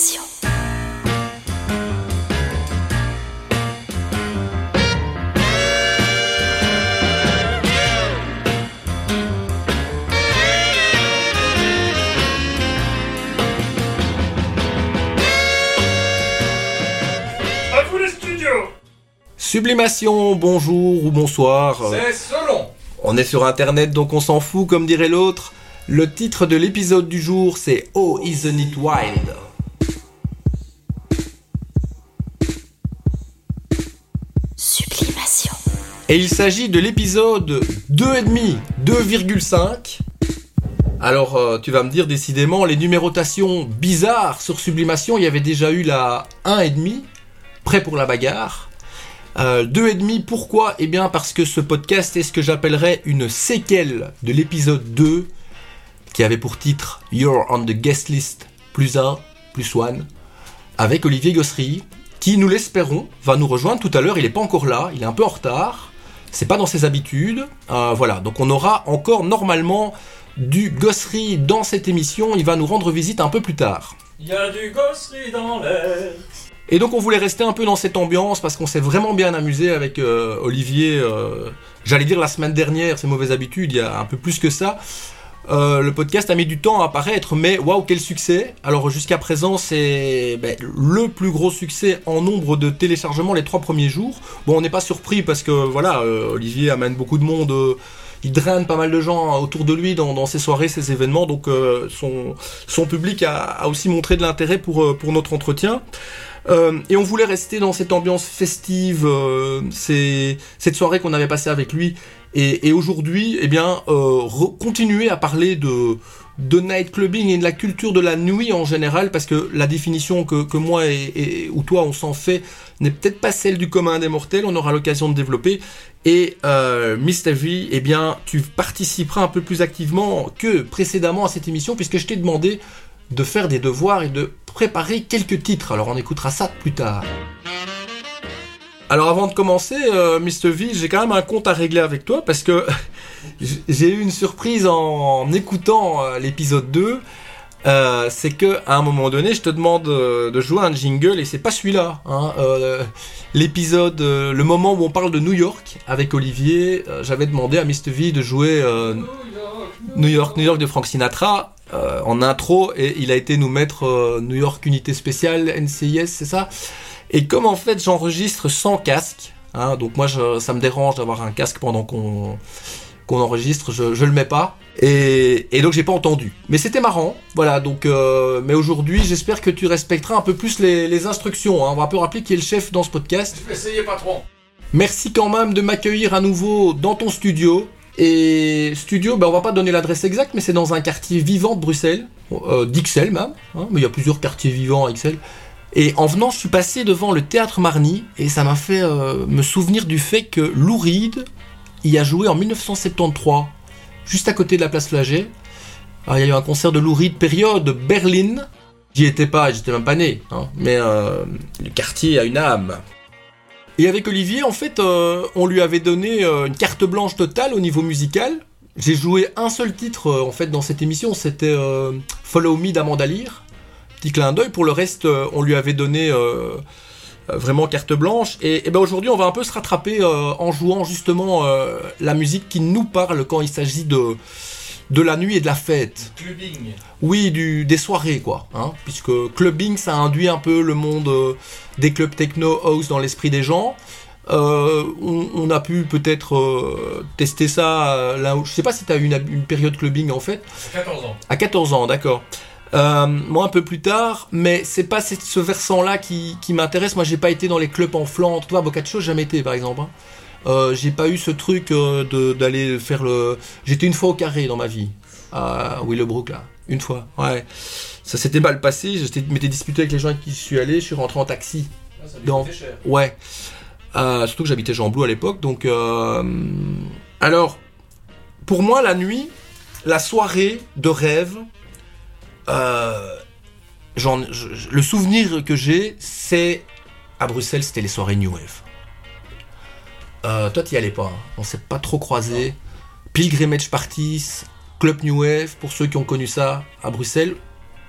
Studios Sublimation, bonjour ou bonsoir. C'est selon On est sur internet donc on s'en fout comme dirait l'autre. Le titre de l'épisode du jour c'est Oh Isn't It Wild? Et il s'agit de l'épisode 2,5, 2,5. Alors euh, tu vas me dire décidément les numérotations bizarres sur Sublimation, il y avait déjà eu la 1,5, prêt pour la bagarre. Euh, 2,5 pourquoi? Eh bien parce que ce podcast est ce que j'appellerais une séquelle de l'épisode 2 qui avait pour titre You're on the guest list plus 1 plus 1 avec Olivier Gossery qui nous l'espérons va nous rejoindre tout à l'heure, il n'est pas encore là, il est un peu en retard, c'est pas dans ses habitudes, Euh, voilà, donc on aura encore normalement du Gossery dans cette émission, il va nous rendre visite un peu plus tard. Il y a du gosserie dans l'air Et donc on voulait rester un peu dans cette ambiance parce qu'on s'est vraiment bien amusé avec euh, Olivier. euh, J'allais dire la semaine dernière, c'est mauvaise habitude, il y a un peu plus que ça. Euh, le podcast a mis du temps à apparaître, mais waouh quel succès Alors jusqu'à présent c'est ben, le plus gros succès en nombre de téléchargements les trois premiers jours. Bon on n'est pas surpris parce que voilà euh, Olivier amène beaucoup de monde. euh, il draine pas mal de gens autour de lui dans, ses soirées, ses événements, donc son, son public a, aussi montré de l'intérêt pour, pour notre entretien. Et on voulait rester dans cette ambiance festive, cette soirée qu'on avait passée avec lui. Et, aujourd'hui, eh bien, euh, continuer à parler de de nightclubbing et de la culture de la nuit en général, parce que la définition que, moi et, et- ou toi on s'en fait n'est peut-être pas celle du commun des mortels. On aura l'occasion de développer. Et euh, Mr. V, eh bien, tu participeras un peu plus activement que précédemment à cette émission, puisque je t'ai demandé de faire des devoirs et de préparer quelques titres. Alors on écoutera ça plus tard. Alors avant de commencer, euh, Mr. V, j'ai quand même un compte à régler avec toi parce que j'ai eu une surprise en écoutant euh, l'épisode 2. Euh, c'est que à un moment donné, je te demande euh, de jouer un jingle et c'est pas celui-là. Hein, L'épisode, le moment où on parle de New York avec Olivier, j'avais demandé à Mr. V de jouer New York, New York de Frank Sinatra euh, en intro et il a été nous mettre euh, New York Unité Spéciale NCIS, c'est ça? Et comme en fait j'enregistre sans casque, hein, donc moi je, ça me dérange d'avoir un casque pendant qu'on enregistre, je, je le mets pas et, et donc j'ai pas entendu. Mais c'était marrant, voilà. Donc euh, mais aujourd'hui j'espère que tu respecteras un peu plus les, les instructions. hein. On va un peu rappeler qui est le chef dans ce podcast. Essayez patron Merci quand même de m'accueillir à nouveau dans ton studio. Et studio, ben on va pas donner l'adresse exacte, mais c'est dans un quartier vivant de Bruxelles, euh, d'Ixelles même, hein, mais il y a plusieurs quartiers vivants à Ixelles. Et en venant, je suis passé devant le théâtre Marny, et ça m'a fait euh, me souvenir du fait que Lou Reed y a joué en 1973, juste à côté de la place Flagey. Alors, il y a eu un concert de Lou Reed, période Berlin. J'y étais pas, j'étais même pas né, hein, mais euh, le quartier a une âme. Et avec Olivier, en fait, euh, on lui avait donné euh, une carte blanche totale au niveau musical. J'ai joué un seul titre euh, en fait dans cette émission, c'était Follow Me d'Amanda Lear. Petit clin d'œil. Pour le reste, on lui avait donné vraiment carte blanche. Et, ben aujourd'hui, on va un peu se rattraper en jouant justement la musique qui nous parle quand il s'agit de de la nuit et de la fête. Clubbing Oui, du, des soirées, quoi. Hein, puisque clubbing, ça induit un peu le monde euh, des clubs techno house dans l'esprit des gens. Euh, on, on a pu peut-être euh, tester ça là où... Je sais pas si tu as eu une, une période clubbing en fait. 14 ans À 14 ans, d'accord. Moi un peu plus tard, mais c'est pas ce ce versant-là qui, qui m'intéresse. Moi j'ai pas été dans les clubs en Flandre. Toi, à Boccaccio, jamais été par exemple. hein. Euh, j'ai pas eu ce truc euh, d'aller faire le. J'étais une fois au carré dans ma vie. À Willowbrook là. Une fois. Ouais. Ça s'était mal passé. Je t'ai- m'étais disputé avec les gens avec qui je suis allé. Je suis rentré en taxi. Ah, ça Dans- cher Ouais. Euh, surtout que j'habitais Jean Blou à l'époque, donc. euh, Alors, pour moi, la nuit, la soirée de rêve, je- le souvenir que j'ai, c'est à Bruxelles, c'était les soirées New Wave. Euh, toi, t'y allais pas, hein. on s'est pas trop croisés. Pilgrimage Parties, Club New Wave, pour ceux qui ont connu ça à Bruxelles.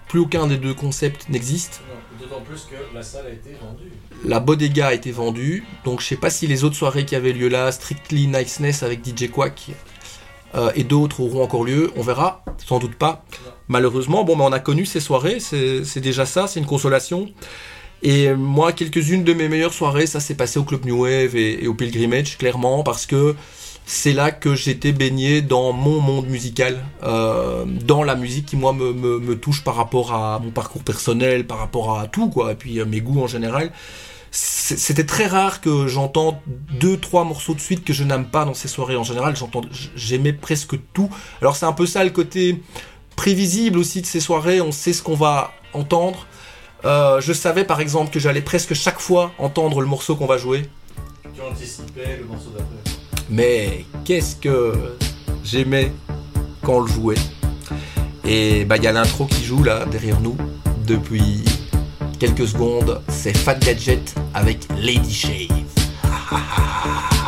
plus aucun des deux concepts n'existe. D'autant plus que la salle a été vendue. La Bodega a été vendue, donc je sais pas si les autres soirées qui avaient lieu là, Strictly Niceness avec DJ Quack euh, et d'autres auront encore lieu, on verra, sans doute pas. Non. Malheureusement, bon, mais on a connu ces soirées, c'est déjà ça, c'est une consolation. Et moi, quelques-unes de mes meilleures soirées, ça s'est passé au Club New Wave et, au Pilgrimage, clairement, parce que c'est là que j'étais baigné dans mon monde musical, euh, dans la musique qui moi me, me, me touche par rapport à mon parcours personnel, par rapport à tout quoi, et puis euh, mes goûts en général. C'était très rare que j'entende deux trois morceaux de suite que je n'aime pas dans ces soirées. En général, j'entends, j'aimais presque tout. Alors c'est un peu ça le côté prévisible aussi de ces soirées. On sait ce qu'on va entendre. Euh, je savais par exemple que j'allais presque chaque fois entendre le morceau qu'on va jouer. Tu anticipais le morceau d'après. Mais qu'est-ce que j'aimais quand on le jouait. Et bah il y a l'intro qui joue là derrière nous depuis quelques secondes. C'est Fat Gadget avec Lady Shave.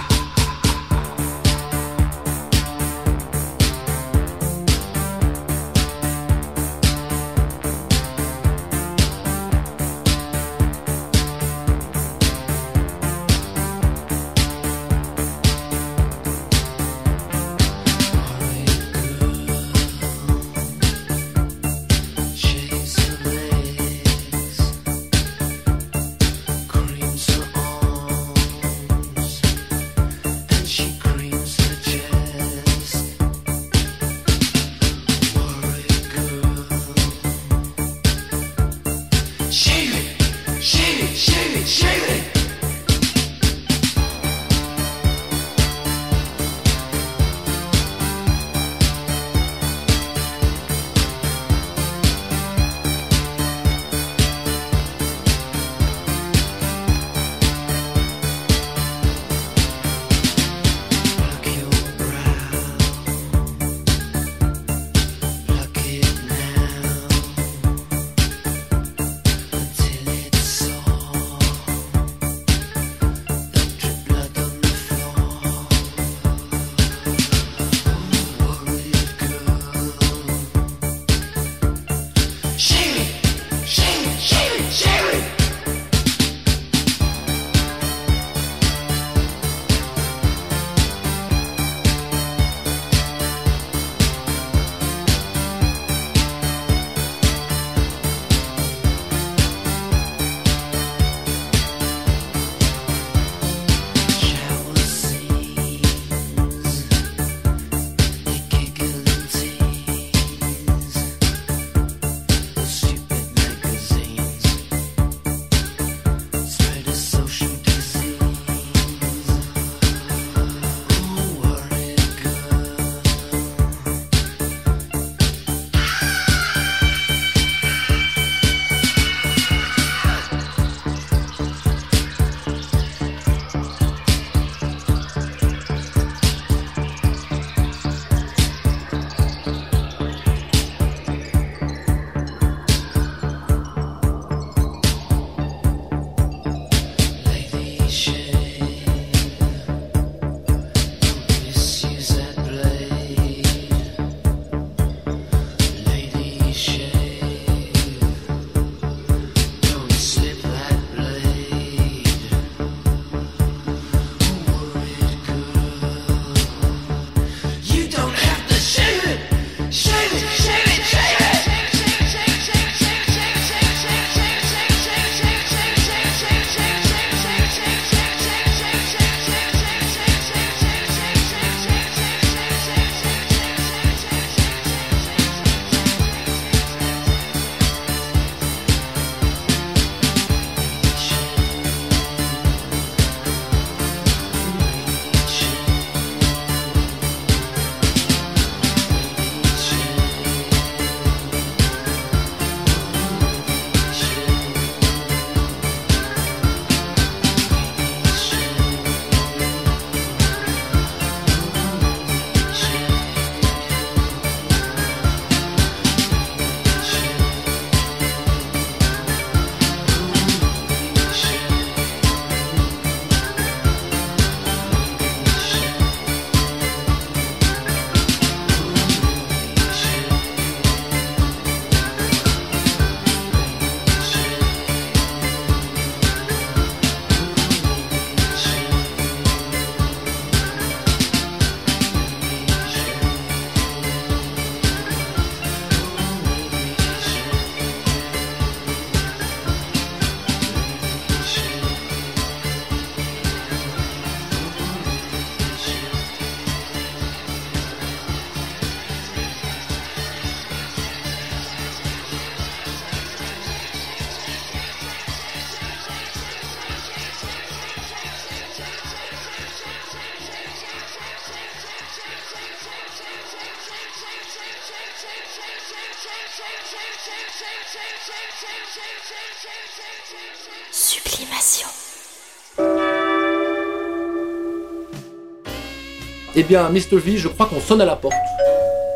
Eh bien, Mr. V, je crois qu'on sonne à la porte.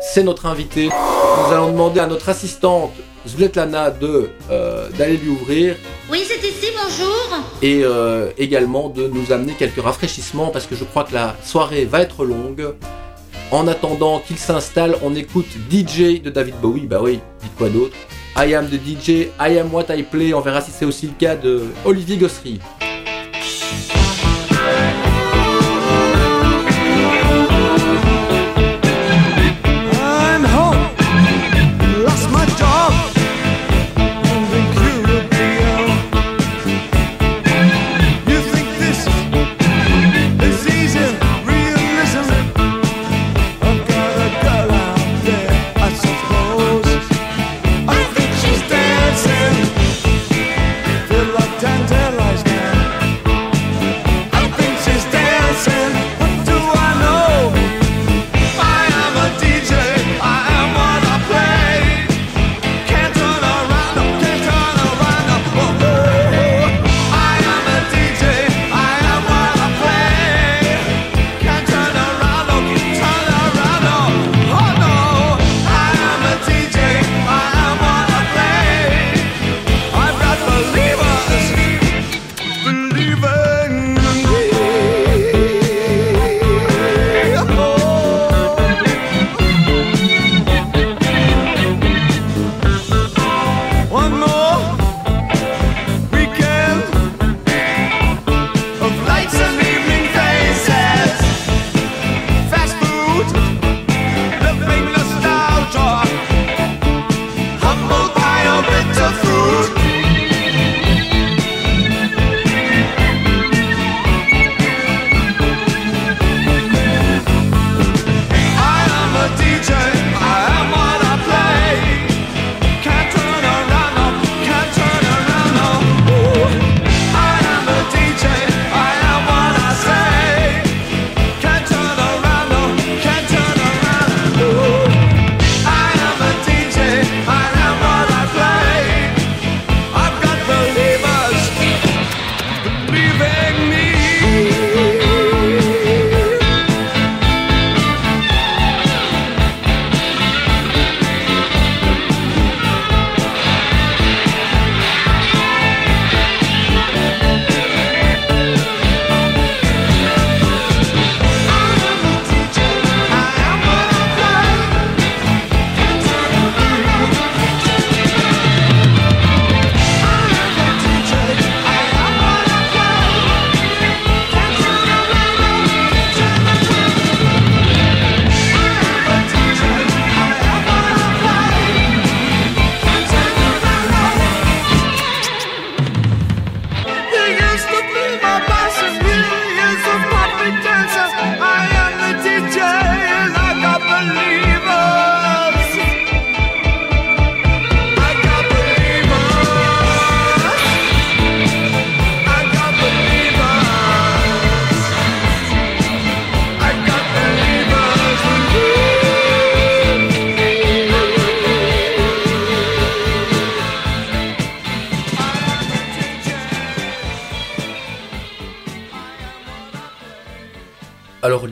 C'est notre invité. Nous allons demander à notre assistante Svetlana de euh, d'aller lui ouvrir Oui, c'est ici, bonjour. et euh, également de nous amener quelques rafraîchissements parce que je crois que la soirée va être longue. En attendant qu'il s'installe, on écoute DJ de David Bowie. Bah oui, dites quoi d'autre? I am the DJ, I am what I play. On verra si c'est aussi le cas de Olivier Gossery.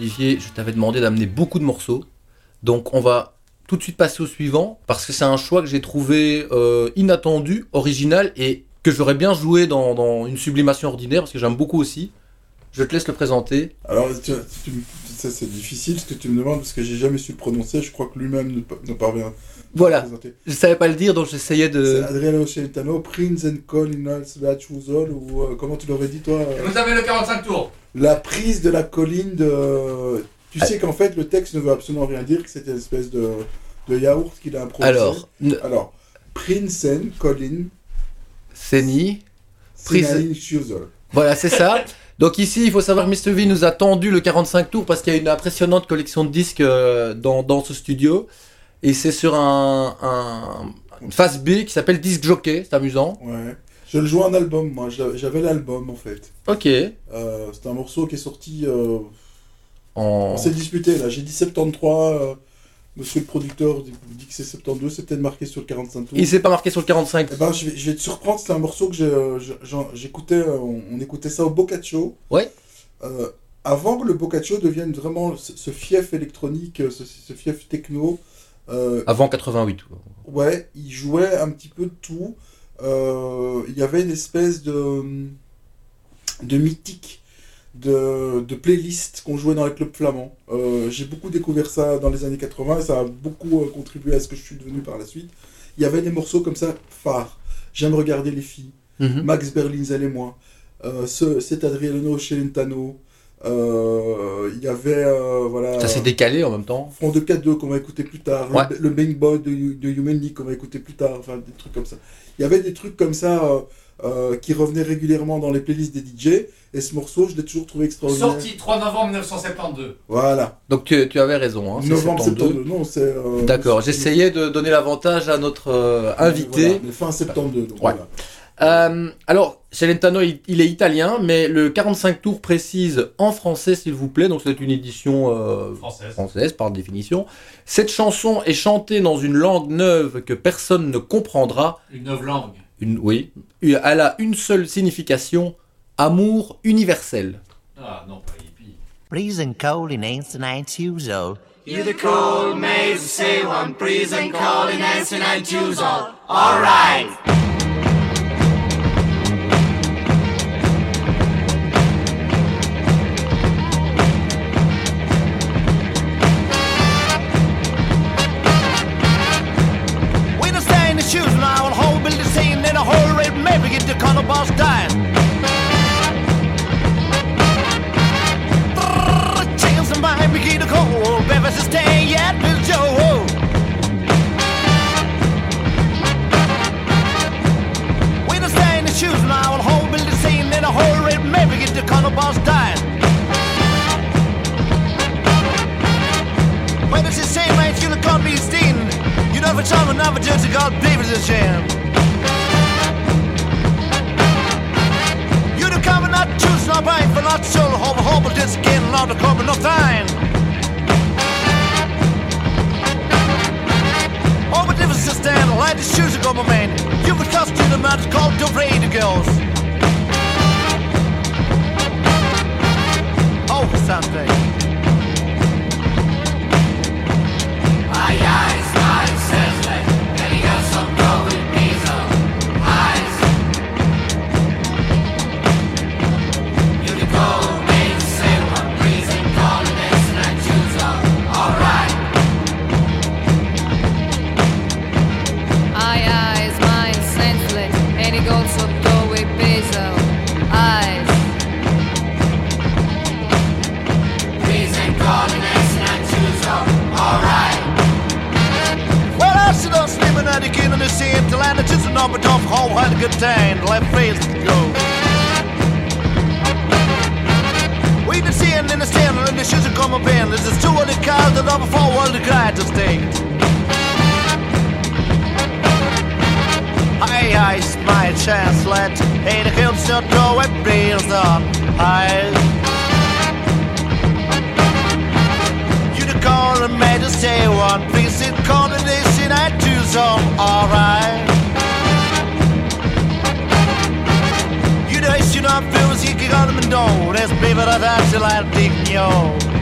Je t'avais demandé d'amener beaucoup de morceaux. Donc on va tout de suite passer au suivant parce que c'est un choix que j'ai trouvé euh, inattendu, original et que j'aurais bien joué dans, une sublimation ordinaire parce que j'aime beaucoup aussi. Je te laisse le présenter. Alors, ça c'est difficile ce que tu me demandes parce que j'ai jamais su le prononcer. Je crois que lui-même ne, ne parvient Voilà, présenter. je savais pas le dire donc j'essayais C'est de... Adriano Celentano, Prince and Colin Slachuzol, ou euh, comment tu l'aurais dit toi euh, Vous avez le 45 tours La prise de la colline de. Tu Ah. sais qu'en fait le texte ne veut absolument rien dire, que c'était une espèce de, de yaourt qu'il a improvisé. Alors, ne- Alors, Prince and Colin Seni, Slachuzol. Voilà, c'est ça. Donc ici, il faut savoir que Mr. V nous a tendu le 45 tours parce qu'il y a une impressionnante collection de disques euh, dans, dans ce studio. Et c'est sur un, un- une face B qui s'appelle Disc Jockey, c'est amusant. Ouais. Je le jouais en album, moi. J'avais l'album en fait. Ok. Euh, c'est un morceau qui est sorti. euh, En... On s'est disputé là. J'ai dit 73. euh, Monsieur le producteur dit que c'est 72, c'est peut-être marqué sur le 45 tours. Il s'est pas marqué sur le 45. Eh ben, je, vais, je vais te surprendre, c'est un morceau que j'écoutais, euh, on, on écoutait ça au Boccaccio. Ouais. Euh, avant que le Boccaccio devienne vraiment ce, ce fief électronique, ce, ce fief techno, euh, Avant 88. ouais, il jouait un petit peu de tout. Euh, il y avait une espèce de, de mythique de, de playlist qu'on jouait dans les clubs flamands. Euh, j'ai beaucoup découvert ça dans les années 80 et ça a beaucoup contribué à ce que je suis devenu par la suite. Il y avait des morceaux comme ça phares. J'aime regarder les filles. Mhm. Max Berlinzel et moi. Euh, ce, cet Adriano Celentano. Euh, Il y avait euh, voilà. Ça s'est décalé en même temps. Front de 4-2 qu'on va écouter plus tard, Ouais. le, le Bang Boy de, Hu- de Human League qu'on va écouter plus tard, enfin des trucs comme ça. Il y avait des trucs comme ça euh, euh, qui revenaient régulièrement dans les playlists des DJ, et ce morceau, je l'ai toujours trouvé extraordinaire. Sorti 3 novembre 1972. Voilà. Donc tu, tu avais raison. Hein, Novembre 72. 72, non, c'est. euh, D'accord, j'essayais de donner l'avantage à notre euh, invité. Voilà, mais fin 72, donc Ouais. voilà. Euh, alors, Celentano, il, il est italien, mais le 45 tours précise en français, s'il vous plaît. Donc c'est une édition euh, Française. française par définition. Cette chanson est chantée dans une langue neuve que personne ne comprendra. Une neuve langue. Une, oui, elle a une seule signification amour universel. Ah non, pas hippie. Freezing cold in ancient nights usual. You the cold maze, say one freezing cold in ancient and choose all. Alright. Baby, get the boss dying. Chance of mine, we get a cold. Baby, sustain yet, Bill Joe. When I stay in the shoes now, I'll hold Bill the in a whole red. Maybe get the boss dying. But it's the same, I feel a coffee stain. You know, for time, another judge, God, baby's a shame. Not right, but not soul, hope, but just getting out the cover, no time. If it's just stand, light the shoes to go, my man. You would cost you the man called the radio girls. Oh, Sunday. Aye, eyes, I on sleeping at the of the sea till I just a number off home had a good time, left face go. We the seeing in the stand and the shoes are coming in. There's just two of the cars that over four world the guy to stay. Hey, I my chance, let Hey, the hills still go and breathes on. Hi. Call and made us say one piece in coordination I do some alright. You the issue not feels you can got them and don't. That's baby that I till I dig yo.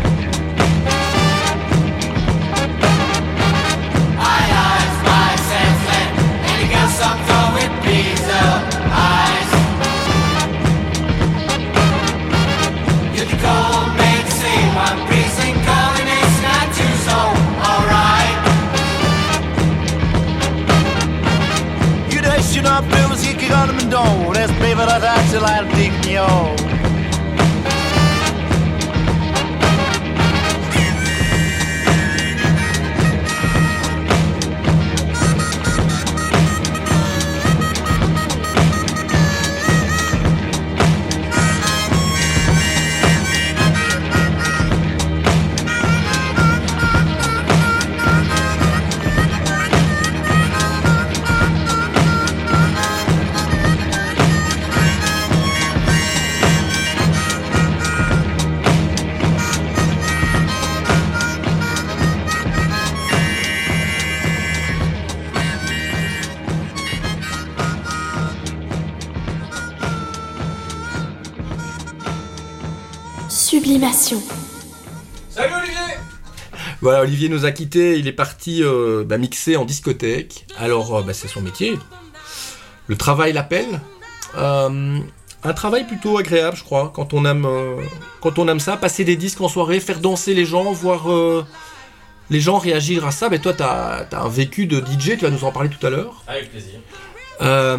Olivier nous a quittés, il est parti euh, bah, mixer en discothèque. Alors, euh, bah, c'est son métier. Le travail l'appelle. Euh, un travail plutôt agréable, je crois, quand on aime, quand on aime ça, passer des disques en soirée, faire danser les gens, voir les gens réagir à ça. Mais toi, t'as as un vécu de DJ, tu vas nous en parler tout à l'heure. Avec plaisir. Ah,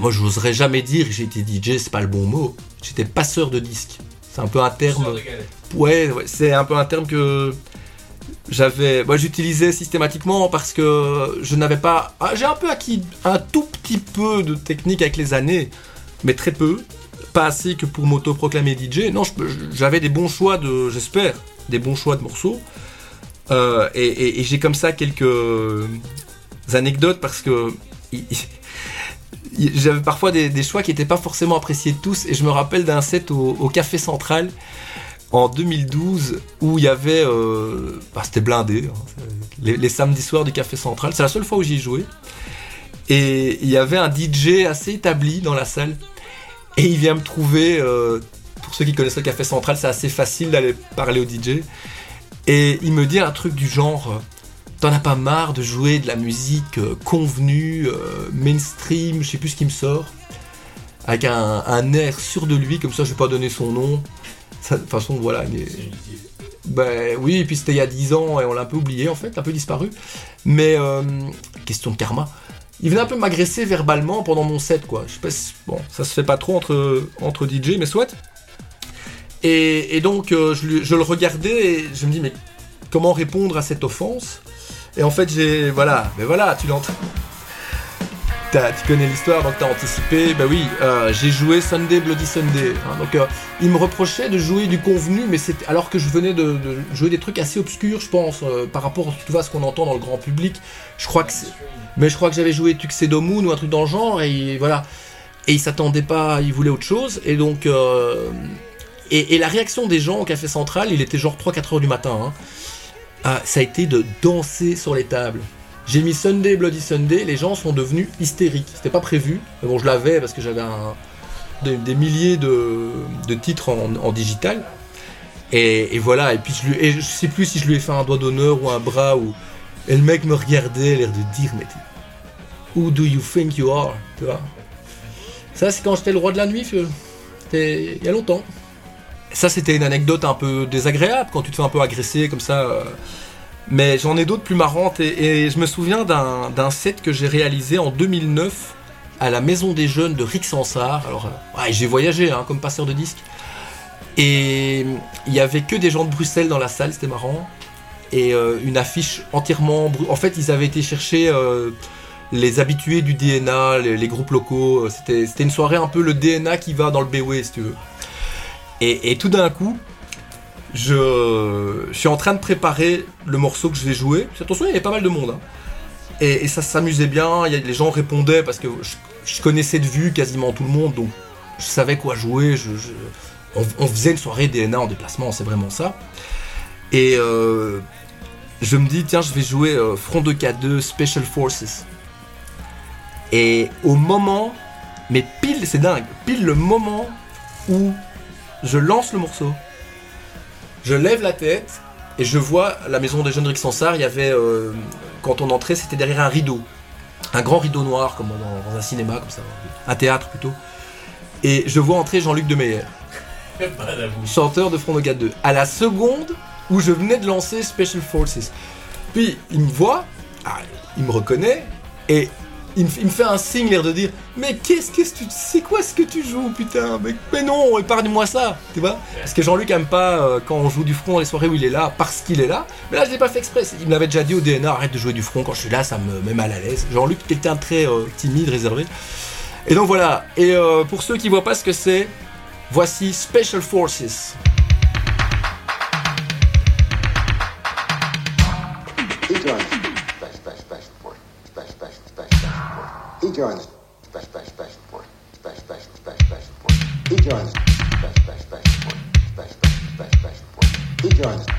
moi, je n'oserais jamais dire que j'ai été DJ, c'est pas le bon mot. J'étais passeur de disques. C'est un peu un terme. Ouais, c'est un peu un terme que j'avais, moi j'utilisais systématiquement parce que je n'avais pas, ah, j'ai un peu acquis un tout petit peu de technique avec les années, mais très peu, pas assez que pour m'auto-proclamer DJ. Non, j'avais des bons choix de, j'espère, des bons choix de morceaux. Euh, et j'ai comme ça quelques anecdotes parce que j'avais parfois des, choix qui n'étaient pas forcément appréciés de tous. Et je me rappelle d'un set au Café Central en 2012 où il y avait. euh, bah, C'était blindé. hein. les, samedis soirs du Café Central. C'est la seule fois où j'y ai joué. Et il y avait un DJ assez établi dans la salle. Et il vient me trouver. euh, pour ceux qui connaissent le Café Central, c'est assez facile d'aller parler au DJ. Et il me dit un truc du genre. T'en as pas marre de jouer de la musique euh, convenue, mainstream, je sais plus ce qui me sort, avec un, un air sûr de lui, comme ça je vais pas donner son nom. De toute façon, voilà. inutile. ben oui, et puis c'était il y a 10 ans et on l'a un peu oublié en fait, un peu disparu. Mais euh, question de karma. Il venait un peu m'agresser verbalement pendant mon set quoi. Je sais pas si- bon, ça se fait pas trop entre, entre DJ, mais soit. Et, et donc euh, je, je le regardais et je me dis mais comment répondre à cette offense? Et en fait j'ai voilà, mais voilà, tu l'entends. Tu connais l'histoire, donc t'as anticipé. Bah oui, euh, j'ai joué Sunday Bloody Sunday. hein, donc euh, il me reprochait de jouer du convenu, mais c'était alors que je venais de, jouer des trucs assez obscurs, je pense, euh, par rapport à ce qu'on entend dans le grand public. Je crois que mais je crois que j'avais joué Tuxedo Moon ou un truc dans le genre, et voilà. Et il s'attendait pas, il voulait autre chose, et donc. euh, et, et la réaction des gens au Café Central, il était genre 3-4 heures du matin, hein, ah, ça a été de danser sur les tables. J'ai mis Sunday Bloody Sunday, les gens sont devenus hystériques. C'était pas prévu, mais bon, je l'avais parce que j'avais des, milliers de, de titres en, digital. Et, voilà, et puis je, lui, et je sais plus si je lui ai fait un doigt d'honneur ou un bras, et le mec me regardait, l'air de dire, mais Who do you think you are Tu vois Ça, c'est quand j'étais le roi de la nuit. C'était il y a longtemps. Ça, c'était une anecdote un peu désagréable quand tu te fais un peu agresser comme ça. euh, mais j'en ai d'autres plus marrantes et, je me souviens d'un set que j'ai réalisé en 2009 à la Maison des Jeunes de Rixensart. Alors, euh, ouais, j'ai voyagé hein, comme passeur de disques. Et il y avait que des gens de Bruxelles dans la salle, c'était marrant. Et euh, une affiche entièrement. En fait, ils avaient été chercher euh, les habitués du DNA, les, groupes locaux. C'était c'était une soirée un peu le DNA qui va dans le BW, si tu veux. Et, et tout d'un coup, je, suis en train de préparer le morceau que je vais jouer. Attention, il y avait pas mal de monde. hein. Et, ça s'amusait bien. les gens répondaient parce que je, connaissais de vue quasiment tout le monde, donc je savais quoi jouer. on faisait une soirée DNA en déplacement, c'est vraiment ça. Et euh, je me dis, tiens, je vais jouer euh, Front 2K2 Special Forces. Et au moment, mais pile, c'est dingue, pile le moment où je lance le morceau, je lève la tête et je vois la maison des jeunes Rick Sansard. Il y avait, euh, quand on entrait, c'était derrière un rideau, un grand rideau noir, comme dans, dans un cinéma, comme ça, un théâtre plutôt. Et je vois entrer Jean-Luc Demeyer, chanteur de Front de 2. À la seconde où je venais de lancer Special Forces. Puis il me voit, ah, il me reconnaît, et il me, il me fait un signe, l'air de dire Mais qu'est-ce que tu. C'est quoi ce que tu joues, putain mais, mais non, épargne-moi ça Tu vois Parce que Jean-Luc aime pas euh, quand on joue du front dans les soirées où il est là, parce qu'il est là. Mais là, je l'ai pas fait exprès. Il me l'avait déjà dit au DNA Arrête de jouer du front, quand je suis là, ça me met mal à l'aise. Jean-Luc, quelqu'un de très euh, timide, réservé. Et donc voilà. Et euh, pour ceux qui voient pas ce que c'est, voici Special Forces. Joins special, special, special force. Special, special, special, special force. He joins special, special, special force. Special, special, special, special force. He joins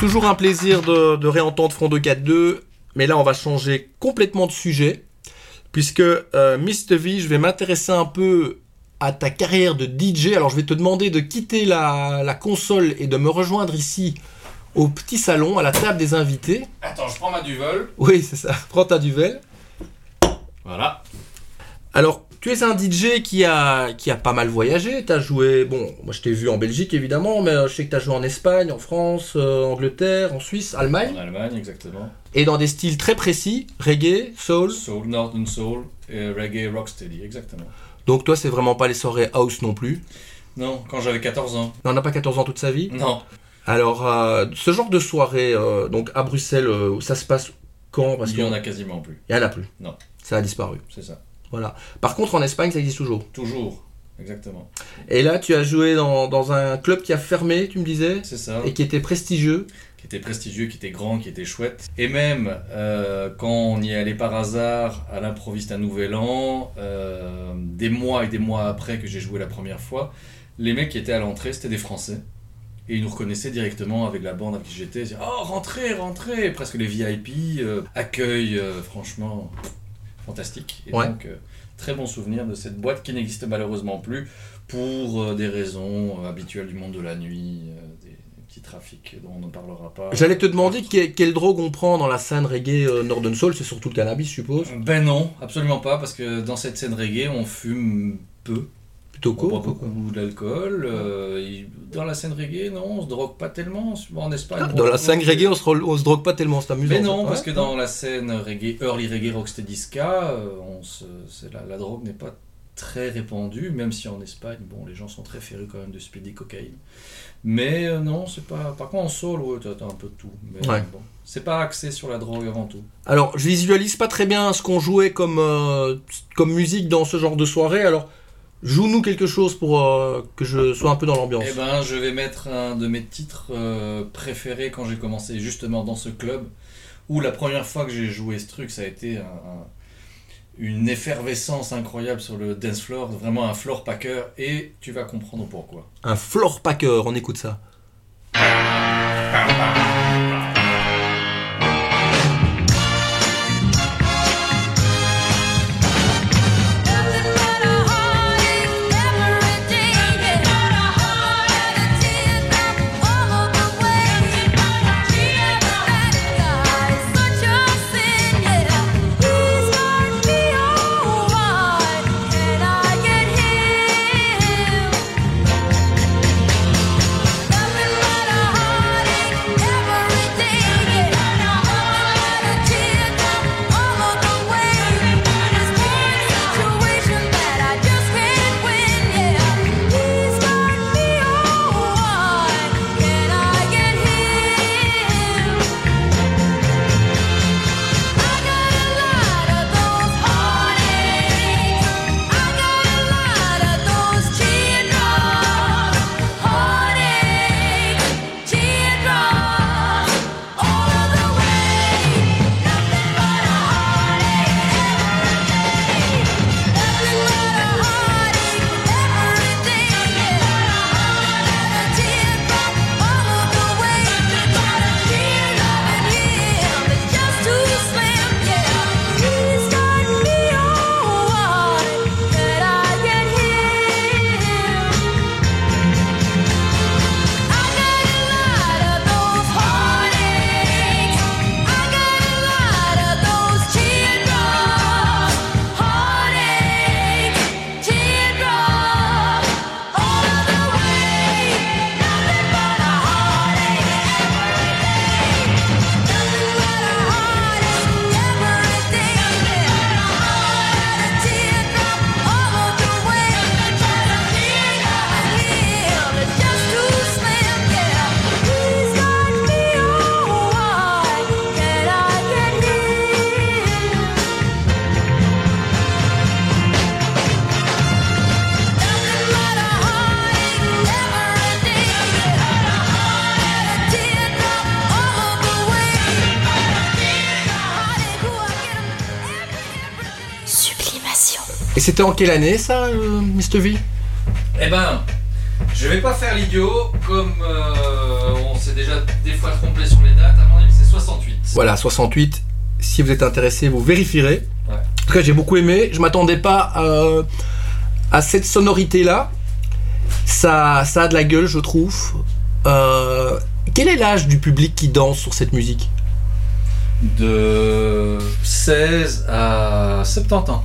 toujours un plaisir de, de réentendre Front 242, mais là on va changer complètement de sujet, puisque euh, Mr. V, je vais m'intéresser un peu à ta carrière de DJ. Alors je vais te demander de quitter la, la console et de me rejoindre ici au petit salon, à la table des invités. Attends, je prends ma duvel. Oui, c'est ça, prends ta duvel. Voilà. Alors, tu es un DJ qui a, qui a pas mal voyagé. Tu as joué, bon, moi je t'ai vu en Belgique évidemment, mais je sais que tu as joué en Espagne, en France, euh, Angleterre, en Suisse, Allemagne, En Allemagne, exactement. et dans des styles très précis reggae, soul. Soul, Northern Soul, et reggae, rocksteady, exactement. Donc, toi, c'est vraiment pas les soirées house non plus? Non, quand j'avais 14 ans. Non, on n'a pas 14 ans toute sa vie? Non. Alors, euh, ce genre de soirée, euh, donc à Bruxelles, euh, ça se passe quand? Parce Il qu'il y en a quasiment plus. n'y en a plus. Non. Ça a disparu. C'est ça. Voilà. Par contre, en Espagne, ça existe toujours. Toujours. Exactement. Et là, tu as joué dans, dans un club qui a fermé, tu me disais, C'est ça. et qui était prestigieux. qui était prestigieux, qui était grand, qui était chouette. Et même euh, quand on y allait par hasard à l'improviste à Nouvel An, euh, des mois et des mois après que j'ai joué la première fois, les mecs qui étaient à l'entrée, c'était des Français. Et ils nous reconnaissaient directement avec la bande avec qui j'étais. Ils disaient, Oh, rentrez, rentrez Presque les VIP, euh, accueil euh, franchement fantastique. Et Ouais. donc, euh, très bon souvenir de cette boîte qui n'existe malheureusement plus pour euh, des raisons euh, habituelles du monde de la nuit, des, petits trafics dont on ne parlera pas. J'allais te demander que- quelle drogue on prend dans la scène reggae Northern Soul, c'est surtout le cannabis, je suppose. Ben non, absolument pas, parce que dans cette scène reggae, on fume peu. Plutôt On boit court. beaucoup d'alcool. euh, dans la scène reggae, non, on se drogue pas tellement. En Espagne. on Dans la scène reggae, on se, on se drogue pas tellement, c'est amusant. Mais non, parce que dans la scène reggae, early reggae, rocksteady ska, euh, on se, la, la drogue n'est pas très répandue, même si en Espagne, bon, les gens sont très férus quand même de speedy cocaïne. Mais euh, non, c'est pas. Par contre, en soul, ouais, t'as t'as un peu de tout. Mais Ouais. bon, c'est pas axé sur la drogue avant tout. Alors, je visualise pas très bien ce qu'on jouait comme, euh, comme musique dans ce genre de soirée, alors joue-nous quelque chose pour euh, que je sois un peu dans l'ambiance. Eh ben, je vais mettre un de mes titres euh, préférés quand j'ai commencé justement dans ce club, où la première fois que j'ai joué ce truc, ça a été un- un- une effervescence incroyable sur le dance floor, vraiment un floor packer, et tu vas comprendre pourquoi. Un floor packer, on écoute ça. C'était en quelle année ça, euh, Mr. V? Eh ben, je vais pas faire l'idiot, comme euh, on s'est déjà des être complet sur les dates. À mon avis, c'est 68. Voilà, 68. Si vous êtes intéressé, vous vérifierez. Ouais. En tout cas, j'ai beaucoup aimé. Je m'attendais pas à cette sonorité-là. Ça, ça a de la gueule, je trouve. Euh, quel est l'âge du public qui danse sur cette musique? De 16 à 70 ans.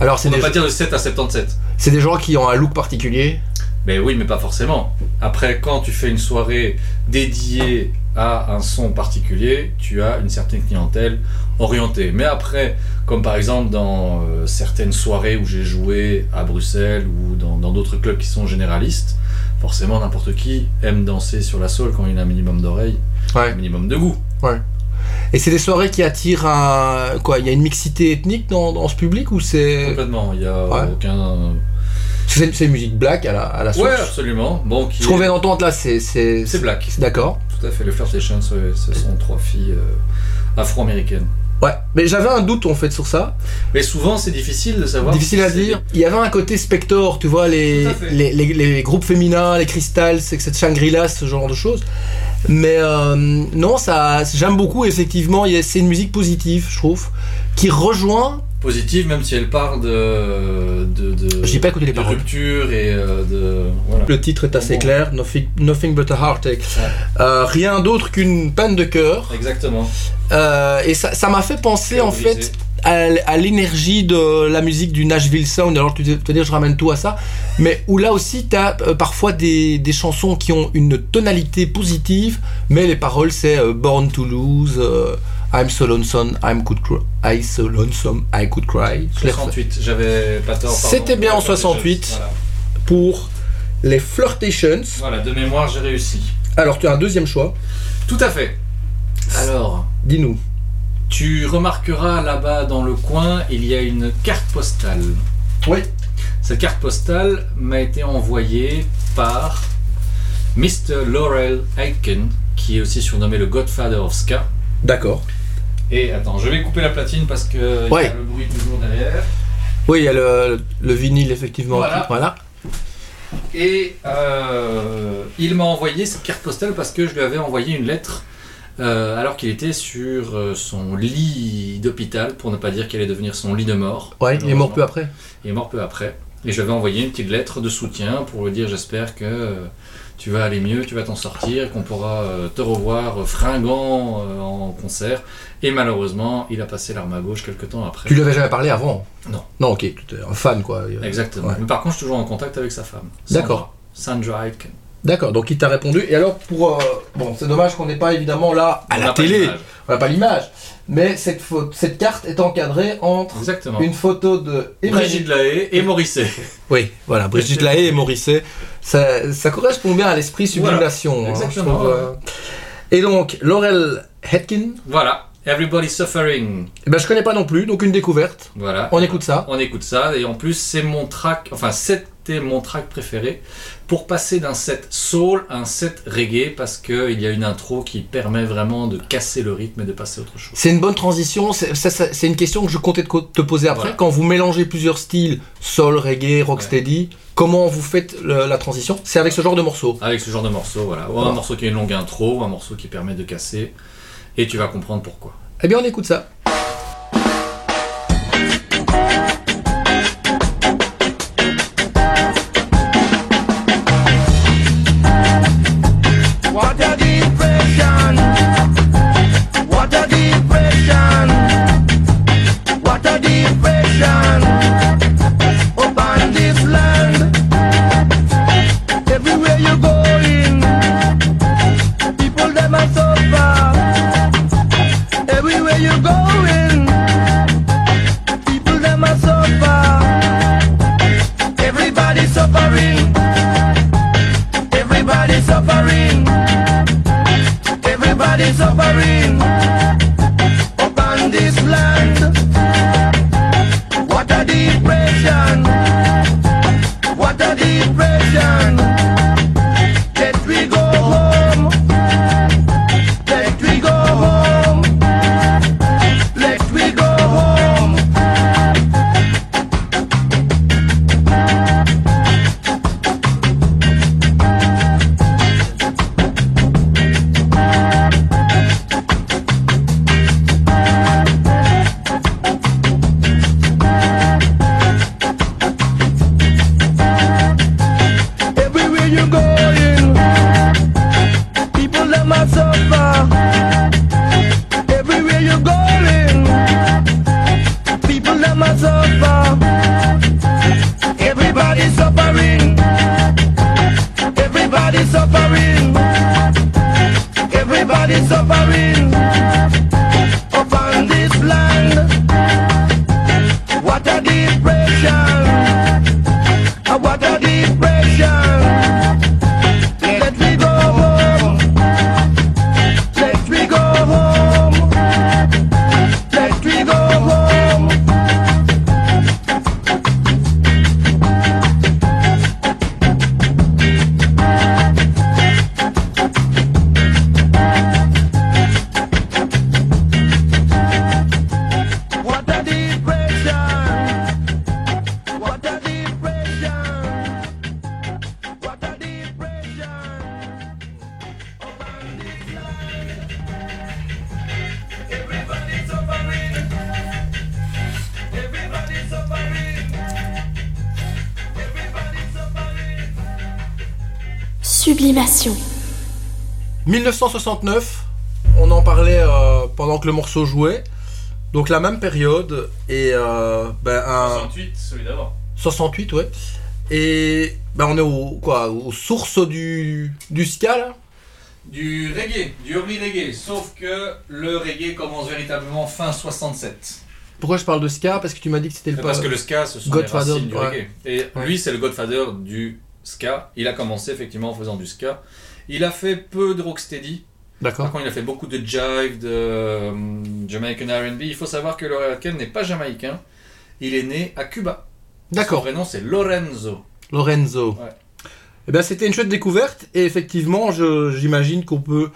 Alors, c'est On va pas dire de 7 à 77. c'est des gens qui ont un look particulier. Mais oui, mais pas forcément. Après, quand tu fais une soirée dédiée à un son particulier, tu as une certaine clientèle orientée. Mais après, comme par exemple dans euh, certaines soirées où j'ai joué à Bruxelles ou dans d'autres clubs qui sont généralistes, forcément n'importe qui aime danser sur la soul quand il a un minimum d'oreilles, Ouais. un minimum de goût. Et c'est des soirées qui attirent un. Quoi Il y a une mixité ethnique dans, dans ce public ou c'est. Complètement, il n'y a Ouais. aucun... C'est une musique black à la, à la source Ouais, absolument. Bon, qui Ce qu'on vient d'entendre là, c'est. C'est C'est black. D'accord. Tout à fait, le Flirtation, ce ce sont trois filles euh, afro-américaines. Ouais, mais j'avais un doute en fait sur ça. Mais souvent, c'est difficile de savoir. Difficile à dire. Il y avait un côté Spector, tu vois, les, les, les- les groupes féminins, les Crystals, c'est que cette Shangri-La, ce genre de choses. Mais euh, non, ça, j'aime beaucoup, effectivement, c'est une musique positive, je trouve, qui rejoint. Positive, même si elle part de. de, de J'ai pas écouté les de paroles. rupture et euh, de. Voilà. Le titre est assez Bon. clair, Nothing, Nothing but a heartache. Euh, rien d'autre qu'une peine de cœur. Exactement. Euh, et ça ça m'a fait penser en brisé. fait à, l'énergie de la musique du Nashville Sound. Alors tu te dire je ramène tout à ça, mais où là aussi tu as parfois des, des chansons qui ont une tonalité positive, mais les paroles c'est Born to Lose, I'm so lonesome, I'm could cry, I so lonesome, I could cry. Je l'ai refait. 68, j'avais pas tort. C'était bien en Flirtations, 68. Voilà. Pour les Flirtations. Voilà, de mémoire, j'ai réussi. Alors tu as un deuxième choix. Tout à fait. Alors, Dis-nous. tu remarqueras là-bas dans le coin, il y a une carte postale. Oui. Cette carte postale m'a été envoyée par Mr. Laurel Aitken, qui est aussi surnommé le Godfather of Ska. D'accord. Et attends, je vais couper la platine parce que il y Ouais. a le bruit toujours derrière. Oui, il y a le, le vinyle effectivement. Voilà. qui- voilà. Et euh, il m'a envoyé cette carte postale parce que je lui avais envoyé une lettre euh, alors qu'il était sur euh, son lit d'hôpital, pour ne pas dire qu'elle allait devenir son lit de mort. Ouais, il est mort peu après. Il est mort peu après. Et je lui avais envoyé une petite lettre de soutien pour lui dire j'espère que tu vas aller mieux, tu vas t'en sortir, qu'on pourra euh, te revoir fringant euh, en concert. Et malheureusement, il a passé l'arme à gauche quelques temps après. Tu lui avais jamais parlé avant? Non. Non, ok, tu étais un fan quoi. Exactement. Ouais. Mais par contre, je suis toujours en contact avec sa femme. D'accord. Sandra. Aitken. D'accord, donc il t'a répondu. Et alors pour euh, bon, c'est dommage qu'on n'ait pas évidemment là à On la télé, on n'a pas l'image, mais cette carte est encadrée entre Exactement. une photo de Brigitte Lahaye et Morisset. Oui, voilà, Brigitte Lahaye et Morisset. Ça, ça correspond bien à l'esprit sublimation. Voilà, hein, exactement, euh. Et donc, Laurel Hetkin, Voilà. Everybody Suffering. eh ben, je connais pas non plus, donc une découverte. Voilà. On écoute ça. On écoute ça. Et en plus, c'est mon track. Enfin, c'était mon track préféré pour passer d'un set soul à un set reggae parce qu'il y a une intro qui permet vraiment de casser le rythme et de passer à autre chose. C'est une bonne transition. C'est une question que je comptais te poser après. Voilà. Quand vous mélangez plusieurs styles, soul, reggae, rocksteady, comment vous faites le- la transition? C'est avec ce genre de morceau. Avec ce genre de morceau, voilà. Ou Voilà. un morceau qui a une longue intro, ou un morceau qui permet de casser. Et tu vas comprendre pourquoi. Eh bien, on écoute ça. On en parlait euh, pendant que le morceau jouait. Donc la même période et euh, ben, un 68, celui d'avant. 68 ouais. Et ben, on est au quoi aux sources du du ska là? Du reggae, du early reggae. Sauf que le reggae commence véritablement fin 67. Pourquoi je parle de ska? Parce que tu m'as dit que c'était le Parce que le ska, ce sont Godfather, les racines du ouais. reggae. Et Ouais. lui, c'est le godfather du ska. Il a commencé effectivement en faisant du ska. Il a fait peu de rocksteady. Par D'accord. contre, il a fait beaucoup de jive, de euh, Jamaican R&B. Il faut savoir que Laurel Aitken n'est pas jamaïcain. Il est né à Cuba. Son D'accord. vrai nom, c'est Lorenzo. Lorenzo. Ouais. Eh ben c'était une chouette découverte et effectivement j'imagine qu'on peut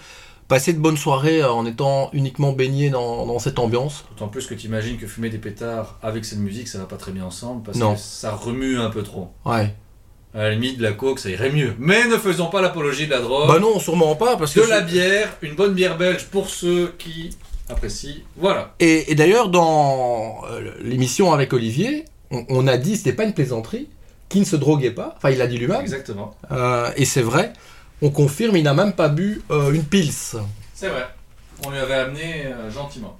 passer de bonnes soirées euh, en étant uniquement baigné dans, dans cette ambiance. D'autant plus que tu imagines que fumer des pétards avec cette musique, ça va pas très bien ensemble parce Non. que ça remue un peu trop. Ouais. À la limite, de la coke, ça irait mieux. Mais ne faisons pas l'apologie de la drogue. Bah non, sûrement pas parce que de la bière, une bonne bière belge pour ceux qui apprécient. Voilà. Et, et d'ailleurs, dans euh, l'émission avec Olivier, on, on a dit, c'était pas une plaisanterie, qu'il ne se droguait pas. Enfin, il l'a dit lui-même. Exactement. Euh, et c'est vrai, on confirme, il n'a même pas bu euh, une pils. C'est vrai. On lui avait amené euh, gentiment.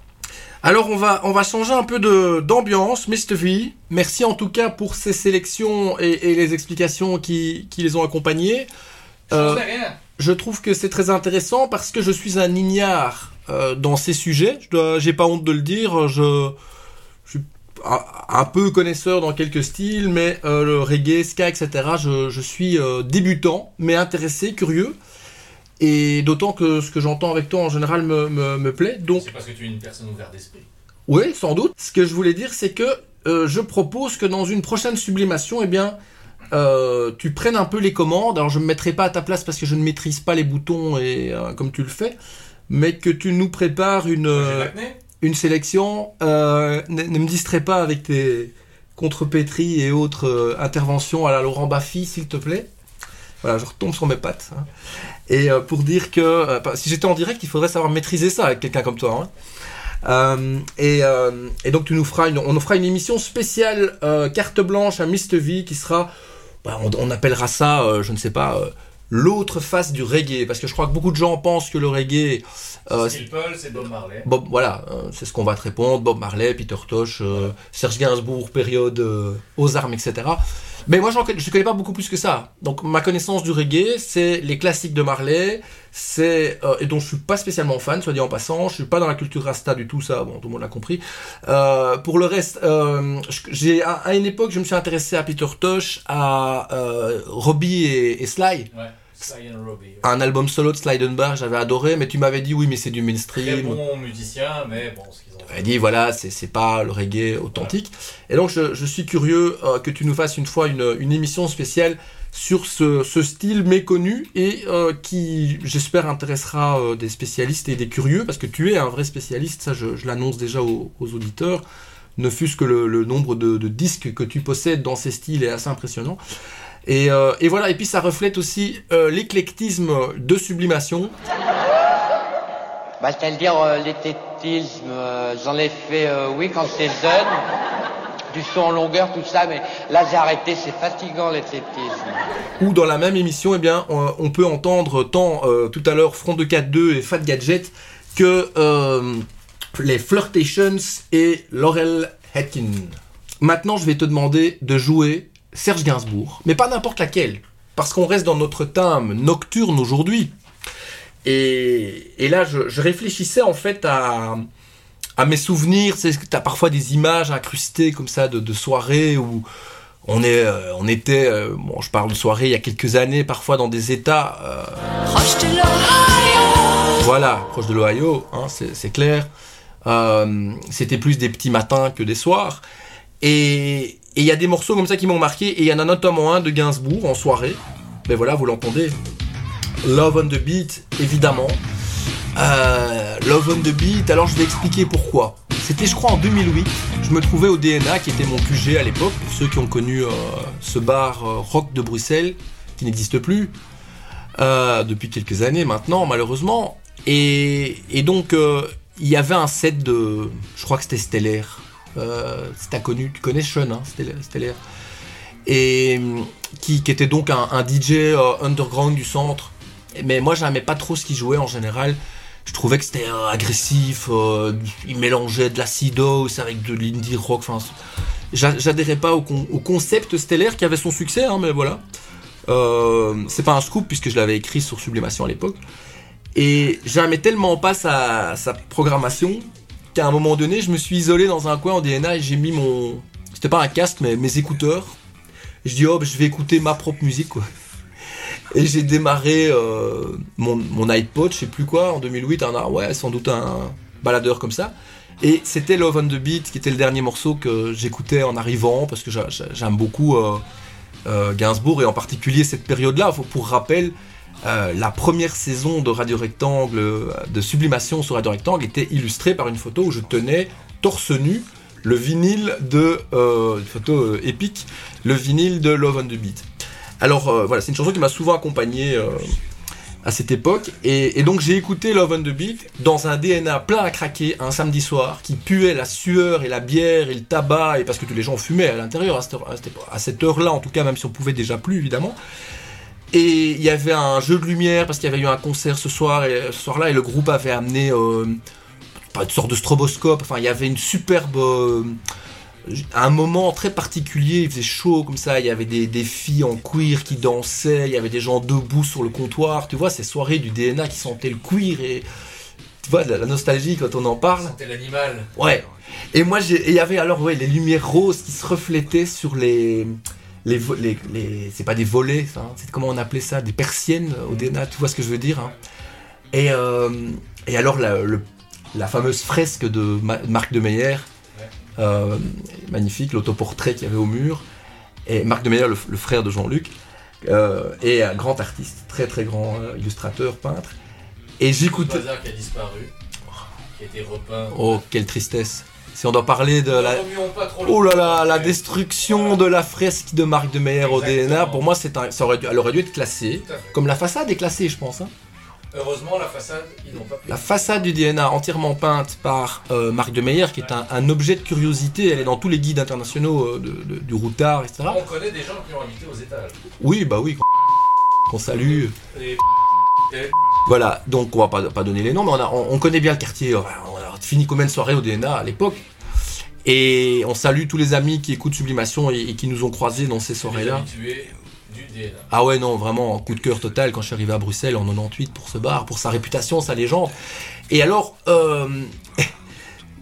Alors, on va, on va changer un peu de- d'ambiance, Mr. V. Merci en tout cas pour ces sélections et, et les explications qui, qui les ont accompagnées. Euh, Je trouve que c'est très intéressant parce que je suis un ignare euh, dans ces sujets. Je dois, j'ai pas honte de le dire. Je, je suis un, un peu connaisseur dans quelques styles, mais euh, le reggae, ska, etc. Je, je suis débutant, mais intéressé, curieux. Et d'autant que ce que j'entends avec toi en général me, me, me plaît. Donc, C'est parce que tu es une personne ouverte d'esprit. oui, sans doute. Ce que je voulais dire, c'est que euh, je propose que dans une prochaine sublimation, eh bien, euh, tu prennes un peu les commandes. Alors, je ne me mettrai pas à ta place parce que je ne maîtrise pas les boutons et euh, comme tu le fais, mais que tu nous prépares une, une sélection. Ne, ne me distrais pas avec tes contrepétries et autres interventions à la Laurent Baffy, s'il te plaît. Voilà, je retombe sur mes pattes. hein. Et euh, pour dire que euh, si j'étais en direct, il faudrait savoir maîtriser ça avec quelqu'un comme toi. hein. Euh, et, euh, et donc tu nous feras une, on nous fera une émission spéciale euh, carte blanche à Mr V qui sera, bah, on, on appellera ça, je ne sais pas, l'autre face du reggae, parce que je crois que beaucoup de gens pensent que le reggae, c'est Bob Marley. Bob, voilà, c'est ce qu'on va te répondre. Bob Marley, Peter Tosh, Serge Gainsbourg, période aux armes, etc. Mais moi, je ne connais pas beaucoup plus que ça. Donc, ma connaissance du reggae, c'est les classiques de Marley, c'est euh, et dont je suis pas spécialement fan, soit dit en passant. Je suis pas dans la culture rasta du tout, ça, bon, tout le monde l'a compris. Euh, pour le reste, euh, j'ai à, à une époque, je me suis intéressé à Peter Tosh, à euh, Robbie et, et Sly. Ouais. Un album solo de Slidenberg, j'avais adoré, mais tu m'avais dit oui, mais c'est du Très mainstream. bon musicien, mais bon, ce qu'ils ont Elle dit voilà, c'est pas le reggae authentique. Et donc je, je suis curieux euh, que tu nous fasses une fois une, une émission spéciale sur ce, ce style méconnu et euh, qui, j'espère, intéressera euh, des spécialistes et des curieux, parce que tu es un vrai spécialiste, ça je, je l'annonce déjà aux, aux auditeurs, ne fût-ce que le, le nombre de, de disques que tu possèdes dans ces styles est assez impressionnant. Et, euh, et voilà, et puis ça reflète aussi euh, l'éclectisme de sublimation. Bah, c'est-à-dire euh, euh, j'en ai fait, oui, quand j'étais jeune, du son en longueur, tout ça, mais là j'ai arrêté, c'est fatigant l'esthétisme. où dans la même émission, eh bien, on, on peut entendre tant tout à l'heure Front de 4-2 et Fat Gadget que les Flirtations et Laurel Hetkin. Maintenant, je vais te demander de jouer Serge Gainsbourg, mais pas n'importe laquelle, parce qu'on reste dans notre thème nocturne aujourd'hui. Et, et là, je, je réfléchissais en fait à, à mes souvenirs. Tu as parfois des images incrustées comme ça de, de soirées où on, est, euh, on était, euh, bon, je parle de soirées il y a quelques années, parfois dans des états. euh, Proche de l'Ohio. voilà, proche de l'Ohio, hein, c'est c'est clair. Euh, C'était plus des petits matins que des soirs. Et et il y a des morceaux comme ça qui m'ont marqué. Et il y en a notamment un de Gainsbourg en soirée. Ben voilà, vous l'entendez. Love on the Beat, évidemment. Euh, Love on the Beat, alors je vais expliquer pourquoi. C'était, je crois, en 2008. Je me trouvais au DNA, qui était mon QG à l'époque, pour ceux qui ont connu euh, ce bar euh, rock de Bruxelles, qui n'existe plus depuis quelques années maintenant, malheureusement. Et, et donc, il y avait un set de. Je crois que c'était Stellaire. Euh, t'as connu, tu connais Sean, hein. Stellaire. Et hum, qui, était donc un, DJ euh, underground du centre. Mais moi, j'aimais pas trop ce qu'il jouait en général. Je trouvais que c'était euh, agressif. euh, il mélangeait de l'acid house avec de l'indie rock. J'adhérais pas au, con- au concept stellaire qui avait son succès, hein, mais voilà. C'est pas un scoop puisque je l'avais écrit sur Sublimation à l'époque. Et j'aimais tellement pas sa programmation qu'à un moment donné, je me suis isolé dans un coin en DNA et j'ai mis mon. C'était pas un casque, mais mes écouteurs. Je dis, oh, je vais écouter ma propre musique, quoi. Et j'ai démarré euh, mon, iPod, je sais plus quoi, en 2008, un, ouais, sans doute un baladeur comme ça. Et c'était Love on the Beat, qui était le dernier morceau que j'écoutais en arrivant, parce que j'a- j'a- j'aime beaucoup euh, euh, Gainsbourg, et en particulier cette période-là. Pour rappel, euh, la première saison de Radio Rectangle, euh, de Sublimation sur Radio Rectangle, était illustrée par une photo où je tenais torse nu le vinyle de. Euh, photo épique, le vinyle de Love on the Beat. Alors voilà, c'est une chanson qui m'a souvent accompagné à cette époque. Et, donc j'ai écouté Love on the Beat dans un DNA plein à craquer un samedi soir qui puait la sueur et la bière et le tabac, et parce que tous les gens fumaient à l'intérieur à cette, heure- à cette heure-là, en tout cas, même si on pouvait déjà plus évidemment. Et il y avait un jeu de lumière parce qu'il y avait eu un concert ce soir et ce soir-là et le groupe avait amené euh, pas une sorte de stroboscope. Enfin, il y avait une superbe euh, un moment très particulier, il faisait chaud comme ça, il y avait des, des filles en cuir qui dansaient, il y avait des gens debout sur le comptoir, tu vois, ces soirées du DNA qui sentaient le cuir et tu vois, la, la nostalgie quand on en parle. C'était l'animal. Ouais. Et moi, il y avait alors ouais, les lumières roses qui se reflétaient sur les. Les, vo- les, les- c'est pas des volets, hein, c'est comment on appelait ça, des persiennes euh, au DNA, tu vois ce que je veux dire. hein. Et, euh, et alors la, le- la fameuse fresque de Ma- Marc de Meyer, euh, magnifique, l'autoportrait qu'il y avait au mur, et Marc de Meyer, le, le frère de Jean-Luc, euh, et un grand artiste, très très grand illustrateur, peintre. Et j'écoutais. qui a disparu, qui a été repeint. Oh, quelle tristesse. Si on doit parler de la. Oh là là, la destruction de la fresque de Marc de Meyer au. DNA, pour moi, c'est un, ça aurait dû, elle aurait dû être classée. Comme la façade est classée, je pense. hein. Heureusement, la façade, ils n'ont pas pu. La façade du DNA entièrement peinte par euh, Marc de Meyer, qui est un, un objet de curiosité. Elle est dans tous les guides internationaux euh, de- de- du routard, etc. On connaît des gens qui ont habité aux étages. Oui, bah oui, qu'on salue. Et- et- Voilà, donc on va pas, pas donner les noms, mais on, a- on- on connaît bien le quartier. Enfin, On a fini combien de soirées au DNA à l'époque Et on salue tous les amis qui écoutent Sublimation et, et qui nous ont croisés dans ces soirées-là. habitués du DNA. Ah ouais, non, vraiment, coup de cœur total quand je suis arrivé à Bruxelles en 98 pour ce bar, pour sa réputation, sa légende. Et alors, euh,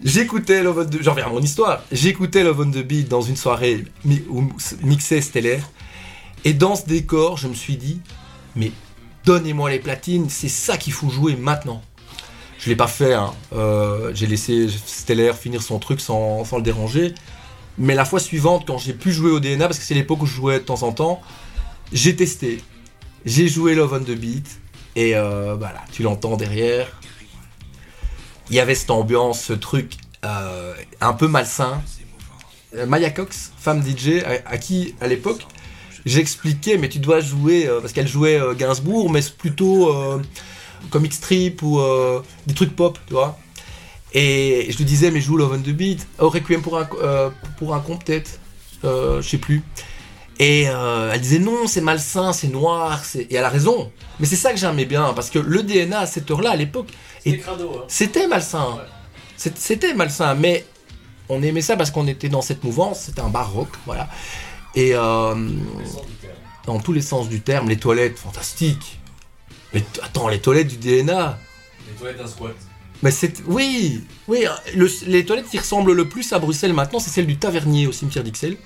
j'écoutais Love on the... J'en reviens à mon histoire. J'écoutais Love on the Beat dans une soirée mi- où mixée stellaire. Et dans ce décor, je me suis dit, mais donnez-moi les platines, c'est ça qu'il faut jouer maintenant. Je l'ai pas fait, hein. Euh, j'ai laissé Stellaire finir son truc sans, le déranger. Mais la fois suivante, quand j'ai pu jouer au DNA, parce que c'est l'époque où je jouais de temps en temps, j'ai testé. J'ai joué Love on the Beat. Et euh, voilà, tu l'entends derrière. Il y avait cette ambiance, ce truc euh, un peu malsain. Maya Cox, femme DJ, à, qui, à l'époque, j'expliquais, mais tu dois jouer, parce qu'elle jouait Gainsbourg, mais c'est plutôt comic strip ou euh, des trucs pop, tu vois. Et je lui disais, mais joue Love on the Beat. Oh, Requiem pour un, euh, pour un con, peut-être. Euh, je sais plus. Et elle disait non, c'est malsain, c'est noir, et elle a raison. Mais c'est ça que j'aimais bien, parce que le DNA à cette heure-là, à l'époque, C'était hein. c'était malsain. Ouais. C'était malsain, mais on aimait ça parce qu'on était dans cette mouvance, c'était un bar rock, voilà. Et euh, dans tous les sens du terme, les toilettes, fantastiques. Mais attends, les toilettes du DNA. Les toilettes d'un squat. Mais c'est. Oui Oui, le- les toilettes qui ressemblent le plus à Bruxelles maintenant, c'est celle du tavernier au cimetière d'Ixelles.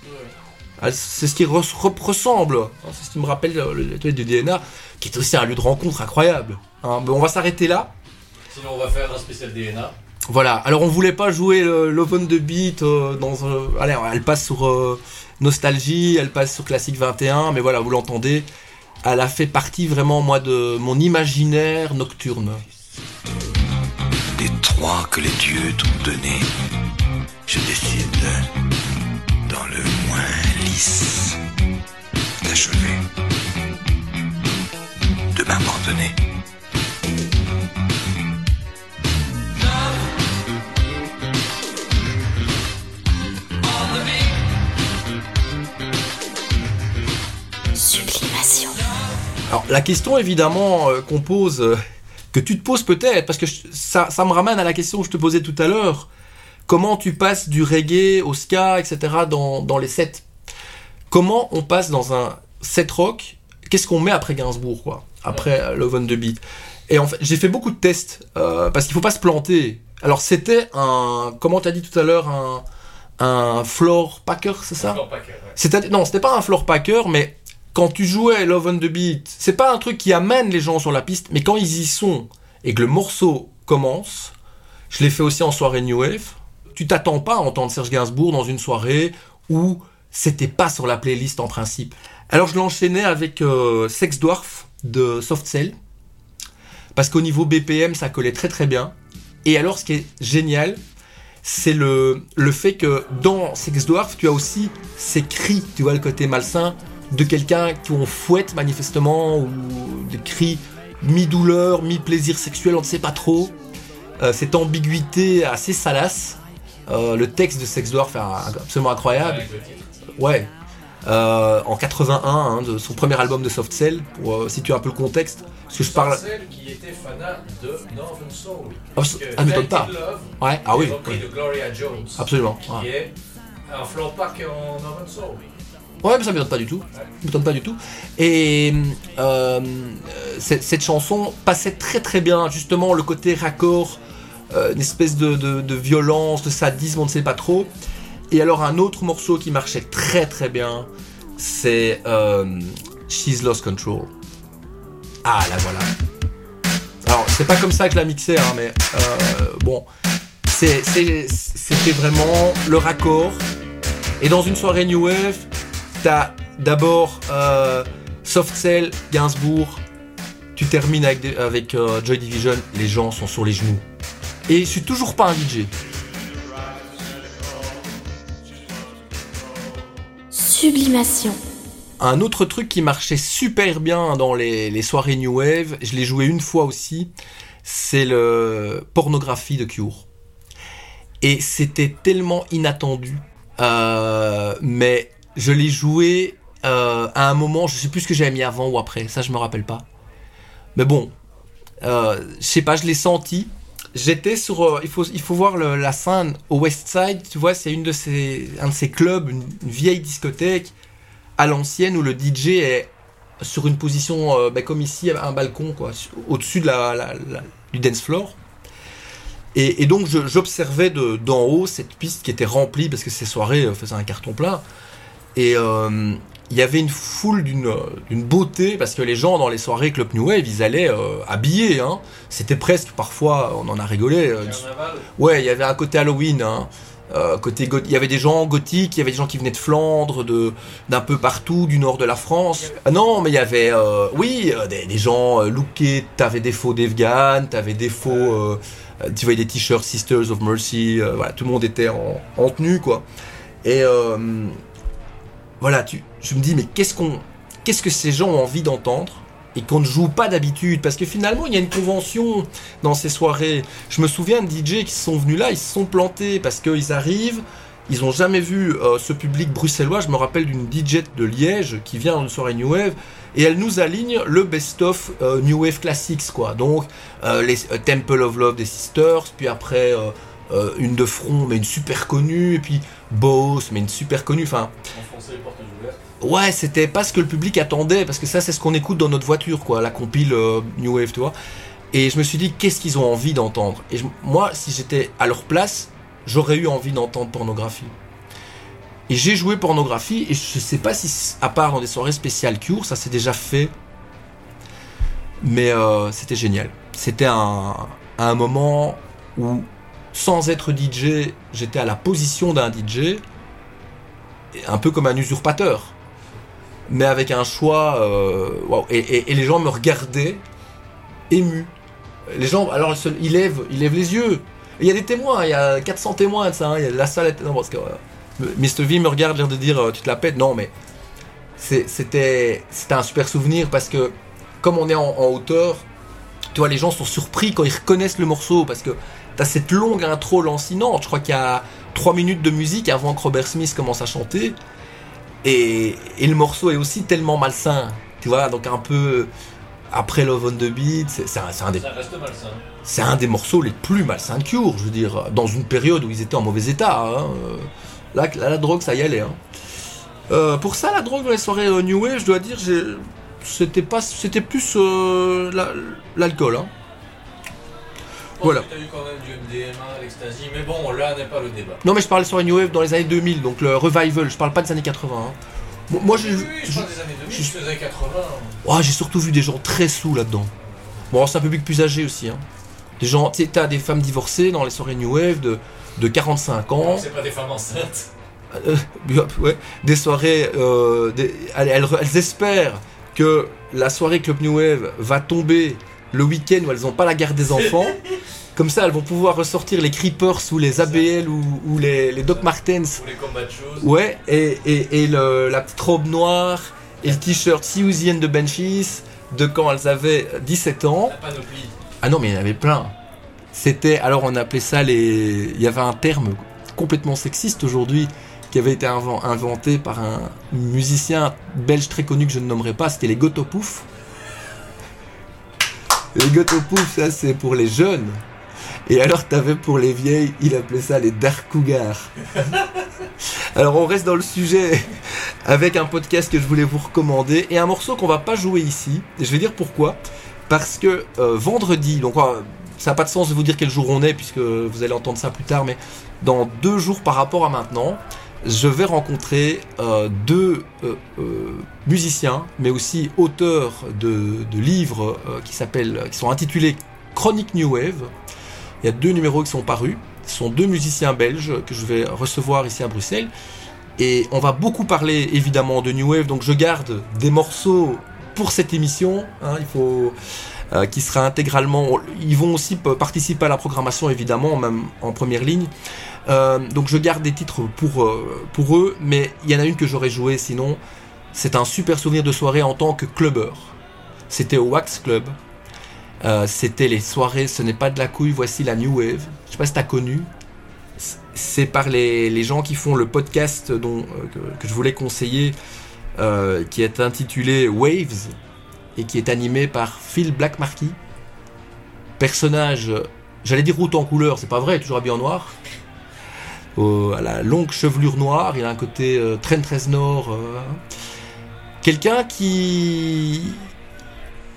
Ah, C'est ce qui re- re- ressemble. hein, C'est ce qui me rappelle euh, les toilettes du DNA, qui est aussi un lieu de rencontre incroyable. Hein, mais on va s'arrêter là. Sinon, on va faire un spécial DNA. Voilà, alors on voulait pas jouer l'Oven de Beat euh, dans un- Allez, elle passe sur euh, Nostalgie, elle passe sur Classique 21, mais voilà, vous l'entendez, elle a fait partie vraiment, moi, de mon imaginaire nocturne. Des trois que les dieux t'ont donnés, je décide, dans le moins lisse, Alors la question évidemment euh, qu'on pose, euh, que tu te poses peut-être, parce que je- ça, ça me ramène à la question que je te posais tout à l'heure, comment tu passes du reggae au ska, etc. dans, dans les sets? Comment on passe dans un set rock? Qu'est-ce qu'on met après Gainsbourg, quoi Après euh, Love on the Beat? Et en fait, j'ai fait beaucoup de tests, euh, parce qu'il faut pas se planter. Alors c'était un, comment t'as dit tout à l'heure, un, un floor packer, c'est ça? Floor packer, ouais. non, c'était pas un floor packer, mais quand tu jouais Love on the Beat, c'est pas un truc qui amène les gens sur la piste, mais quand ils y sont et que le morceau commence, je l'ai fait aussi en soirée New Wave, tu t'attends pas à entendre Serge Gainsbourg dans une soirée où c'était pas sur la playlist en principe. Alors je l'enchaînais avec euh, Sex Dwarf de Soft Cell, parce qu'au niveau BPM ça collait très très bien. Et alors ce qui est génial, c'est le, le fait que dans Sex Dwarf, tu as aussi ces cris, tu vois le côté malsain de quelqu'un qu'on fouette manifestement, ou des cris mi-douleur, mi-plaisir sexuel, on ne sait pas trop. Euh, cette ambiguïté assez salace. Euh, le texte de Sex Dwarf est absolument incroyable. Ouais. Euh, en 81, hein, de son premier album de Soft Cell, pour situer un peu le contexte. Parce que je parle. Qui était fanat de Northern Soul. Ah, ah, m'étonne pas. Love Ouais, ah oui, oui. de Gloria Jones. Absolument, Qui ouais. est un en Northern Soul. Ouais, mais ça m'étonne pas du tout. Pas du tout. Et euh, cette, cette chanson passait très très bien, justement, le côté raccord, euh, une espèce de, de- violence, de sadisme, on ne sait pas trop. Et alors, un autre morceau qui marchait très très bien, c'est euh, She's Lost Control. Ah, là voilà. Alors, c'est pas comme ça que la mixais, hein, mais euh, bon, c'était vraiment le raccord. Et dans une soirée New Wave, t'as d'abord euh, Soft Cell, Gainsbourg, tu termines avec, des- avec euh, Joy Division, les gens sont sur les genoux. Et je suis toujours pas un DJ. Sublimation. Un autre truc qui marchait super bien dans les, les soirées New Wave, je l'ai joué une fois aussi, c'est le pornographie de Cure. Et c'était tellement inattendu, euh, mais je l'ai joué euh, à un moment, je sais plus ce que j'avais mis avant ou après, ça je me rappelle pas. Mais bon, euh, je sais pas, je l'ai senti. J'étais sur, euh, il faut, il faut voir la scène au West Side, tu vois, c'est un de ces clubs, une, vieille discothèque à l'ancienne où le DJ est sur une position euh, bah, comme ici, un balcon quoi, su- au-dessus de la, du dance floor. Et, et donc j'observais de- d'en haut cette piste qui était remplie parce que ces soirées faisaient un carton plein. Et euh, il y avait une foule d'une beauté parce que les gens dans les soirées Club New Wave ils allaient euh, habillés. Hein. C'était presque parfois, on en a rigolé. euh. Ouais, il y avait un côté Halloween. hein. Euh, côté il y avait des gens gothiques, il y avait des gens qui venaient de Flandre, de d'un peu partout, du nord de la France. Ah non, mais il y avait, euh, oui, des, des gens euh, lookés. T'avais des faux Devgan, t'avais des faux, tu voyais des t-shirts Sisters of Mercy. voilà, tout le monde était en, en tenue, quoi. Et voilà, tu, je me dis, mais qu'est-ce qu'on, qu'est-ce que ces gens ont envie d'entendre et qu'on ne joue pas d'habitude? Parce que finalement, il y a une convention dans ces soirées. Je me souviens de DJ qui sont venus là, ils se sont plantés parce qu'ils arrivent, ils ont jamais vu euh, ce public bruxellois. Je me rappelle d'une DJ de Liège qui vient dans une soirée New Wave et elle nous aligne le best-of euh, New Wave Classics, quoi. Donc, euh, les Temple of Love des Sisters, puis après. Euh, une de front, mais une super connue, et puis Boss, mais une super connue. Enfin, Enfoncer les portes ouvertes. ouais, c'était pas ce que le public attendait, parce que ça, c'est ce qu'on écoute dans notre voiture, quoi, la compile euh, New Wave, tu vois. Et je me suis dit, qu'est-ce qu'ils ont envie d'entendre? Et je- moi, si j'étais à leur place, j'aurais eu envie d'entendre pornographie. Et j'ai joué pornographie, et je sais pas si, à part dans des soirées spéciales Cure, ça s'est déjà fait. Mais euh, c'était génial. C'était un, un moment où, sans être DJ, j'étais à la position d'un DJ, un peu comme un usurpateur. Mais avec un choix. euh, waouh. et, les gens me regardaient émus. Les gens, alors ils, lèvent, ils lèvent les yeux. Il y a des témoins, il y a 400 témoins de ça. hein, y a la salle. est- Non, parce que euh, Mr. V me regarde, l'air de dire euh, tu te la pètes. Non, mais c'était un super souvenir parce que comme on est en, en hauteur, tu vois, les gens sont surpris quand ils reconnaissent le morceau parce que t'as cette longue intro lancinante. Je crois qu'il y a 3 minutes de musique avant que Robert Smith commence à chanter. Et, et le morceau est aussi tellement malsain. Tu vois, donc un peu après Love on the Beat, c'est un, des Ça reste malsain. c'est un des morceaux les plus malsains de Cure, je veux dire, dans une période où ils étaient en mauvais état. hein, Là, là, la drogue, ça y allait. hein. Euh, pour ça, la drogue dans les soirées euh, New Wave, je dois dire, c'était pas, c'était plus euh, la- l'alcool. hein. Voilà. Tu as eu quand même du MDMA, l'ecstasy, mais bon, là n'est pas le débat. Non, mais je parle sur New Wave dans les années 2000, donc le revival. Je parle pas des années 80. hein. Moi, moi, j'ai Oui, oui, je parle des années 2000, je faisais 80. Ouais, j'ai surtout vu des gens très sous là-dedans. Bon, c'est un public plus âgé aussi. Hein. Des gens, tu t'as des femmes divorcées dans les soirées New Wave de, de 45 ans. C'est pas des femmes enceintes. Euh, ouais, des soirées, euh, des- elles, elles- elles espèrent que la soirée Club New Wave va tomber le week-end où elles n'ont pas la garde des enfants. Comme ça, elles vont pouvoir ressortir les Creepers ou les ABL ou, ou les, les Doc Martens. Ou les de choses. Ouais, et, et, et le- la petite robe noire et le t-shirt and the Benchies de quand elles avaient 17 ans. La panoplie. Ah non, mais il y en avait plein. C'était, alors on appelait ça les. Il y avait un terme complètement sexiste aujourd'hui qui avait été inven- inventé par un musicien belge très connu que je ne nommerai pas, c'était les Gotopouf. Les Gotopouf, ça c'est pour les jeunes. Et alors t'avais pour les vieilles, il appelait ça les Dark Cougars. Alors on reste dans le sujet avec un podcast que je voulais vous recommander et un morceau qu'on va pas jouer ici. Et je vais dire pourquoi. Parce que euh, vendredi, donc euh, ça n'a pas de sens de vous dire quel jour on est puisque vous allez entendre ça plus tard, mais dans deux jours par rapport à maintenant, je vais rencontrer euh, deux euh, euh, musiciens, mais aussi auteurs de, de livres qui qui sont intitulés Chronique New Wave. Il y a deux numéros qui sont parus. Ce sont deux musiciens belges que je vais recevoir ici à Bruxelles. Et on va beaucoup parler évidemment de New Wave, donc je garde des morceaux pour cette émission. hein, il faut euh, qui sera intégralement. Ils vont aussi participer à la programmation évidemment, même en première ligne. Euh, donc je garde des titres pour euh, pour eux, mais il y en a une que j'aurais joué sinon. C'est un super souvenir de soirée en tant que clubbeur. C'était au Wax Club. C'était les soirées, ce n'est pas de la couille, voici la New Wave. Je sais pas si t'as connu. C'est par les, les gens qui font le podcast dont, que, je voulais conseiller, qui est intitulé Waves et qui est animé par Phil Blackmarkey. Personnage, j'allais dire route en couleur, c'est pas vrai, toujours habillé en noir. Euh, à la longue chevelure noire, il a un côté euh, Trent Reznor. euh, Quelqu'un qui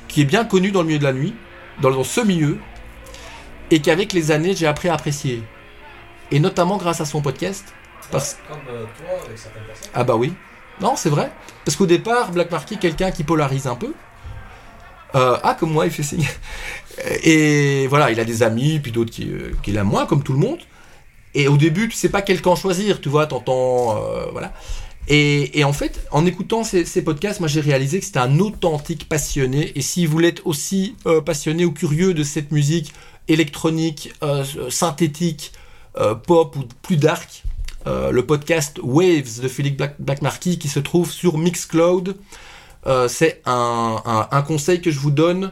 qui est bien connu dans le milieu de la nuit, dans, dans ce milieu, et qu'avec les années j'ai appris à apprécier. Et notamment grâce à son podcast. Parce... Comme euh, toi, avec certaines personnes. Ah bah oui. Non, c'est vrai. Parce qu'au départ, Black Marquis, quelqu'un qui polarise un peu. Euh, ah, comme moi, il fait signe. Et voilà, il a des amis, puis d'autres qui, euh, qu'il a moins, comme tout le monde. Et au début, tu sais pas quel camp choisir, tu vois, t'entends, euh, voilà. Et, et en fait, en écoutant ces, podcasts, moi j'ai réalisé que c'était un authentique passionné. Et si vous l'êtes aussi euh, passionné ou curieux de cette musique électronique, synthétique, pop ou plus dark, le podcast Waves de Philippe Black, qui se trouve sur Mixcloud, euh, c'est un, un, un conseil que je vous donne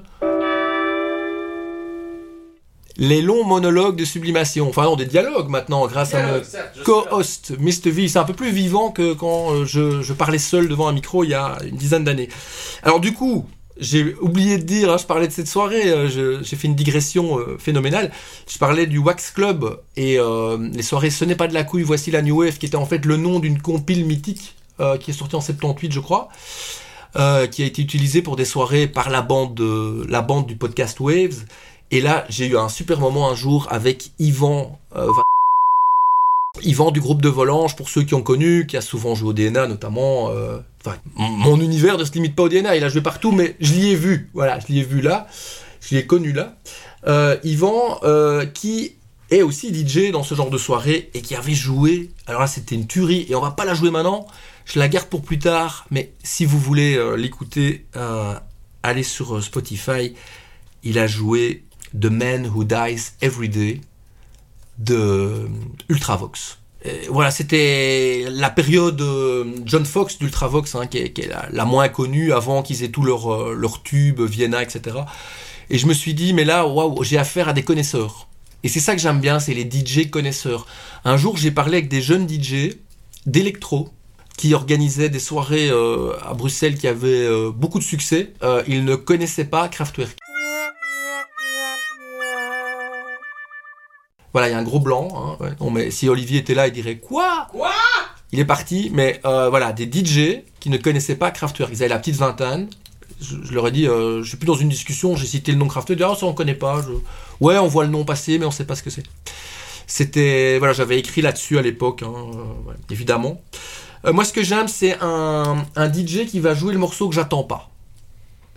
les longs monologues de sublimation, enfin non, des dialogues maintenant, grâce à mon certes, co-host, Mr. V. C'est un peu plus vivant que quand euh, je, je parlais seul devant un micro il y a une dizaine d'années. Alors du coup, j'ai oublié de dire, hein, je parlais de cette soirée, euh, je- j'ai fait une digression euh, phénoménale. Je parlais du Wax Club et euh, les soirées Ce n'est pas de la couille, voici la New Wave, qui était en fait le nom d'une compile mythique qui est sortie en 78, je crois, euh, qui a été utilisée pour des soirées par la bande, de- la bande du podcast Waves. Et là, j'ai eu un super moment un jour avec Yvan. euh, Va- Yvan du groupe de Volange, pour ceux qui ont connu, qui a souvent joué au DNA notamment. euh, Enfin, mon univers ne se limite pas au DNA, il a joué partout, mais je l'y ai vu. Voilà, je l'y ai vu là. Je l'ai connu là. Euh, Yvan, qui est aussi DJ dans ce genre de soirée et qui avait joué. Alors là, c'était une tuerie et on va pas la jouer maintenant. Je la garde pour plus tard, mais si vous voulez euh, l'écouter, euh, allez sur euh, Spotify. Il a joué The Man Who Dies Every Day de Ultravox. Voilà, c'était la période John Fox d'Ultravox, hein, qui est, la, moins connue avant qu'ils aient tout leur, euh, leur tube, Vienna, etc. Et je me suis dit, mais là, waouh, j'ai affaire à des connaisseurs. Et c'est ça que j'aime bien, c'est les DJ connaisseurs. Un jour, j'ai parlé avec des jeunes DJ d'électro qui organisaient des soirées euh, à Bruxelles qui avaient euh, beaucoup de succès. Euh, ils ne connaissaient pas Kraftwerk. Voilà, il y a un gros blanc. hein, ouais. Non, mais si Olivier était là, il dirait quoi? Quoi? Il est parti, mais voilà, des DJ qui ne connaissaient pas Kraftwerk. Ils avaient la petite vingtaine. Je, je leur ai dit, euh, je suis plus dans une discussion, j'ai cité le nom Kraftwerk. Ils ah, ça on connaît pas. Je- Ouais, on voit le nom passer, mais on sait pas ce que c'est. C'était, voilà, j'avais écrit là-dessus à l'époque, hein, euh, ouais, évidemment. Euh, moi, ce que j'aime, c'est un, un DJ qui va jouer le morceau que j'attends pas.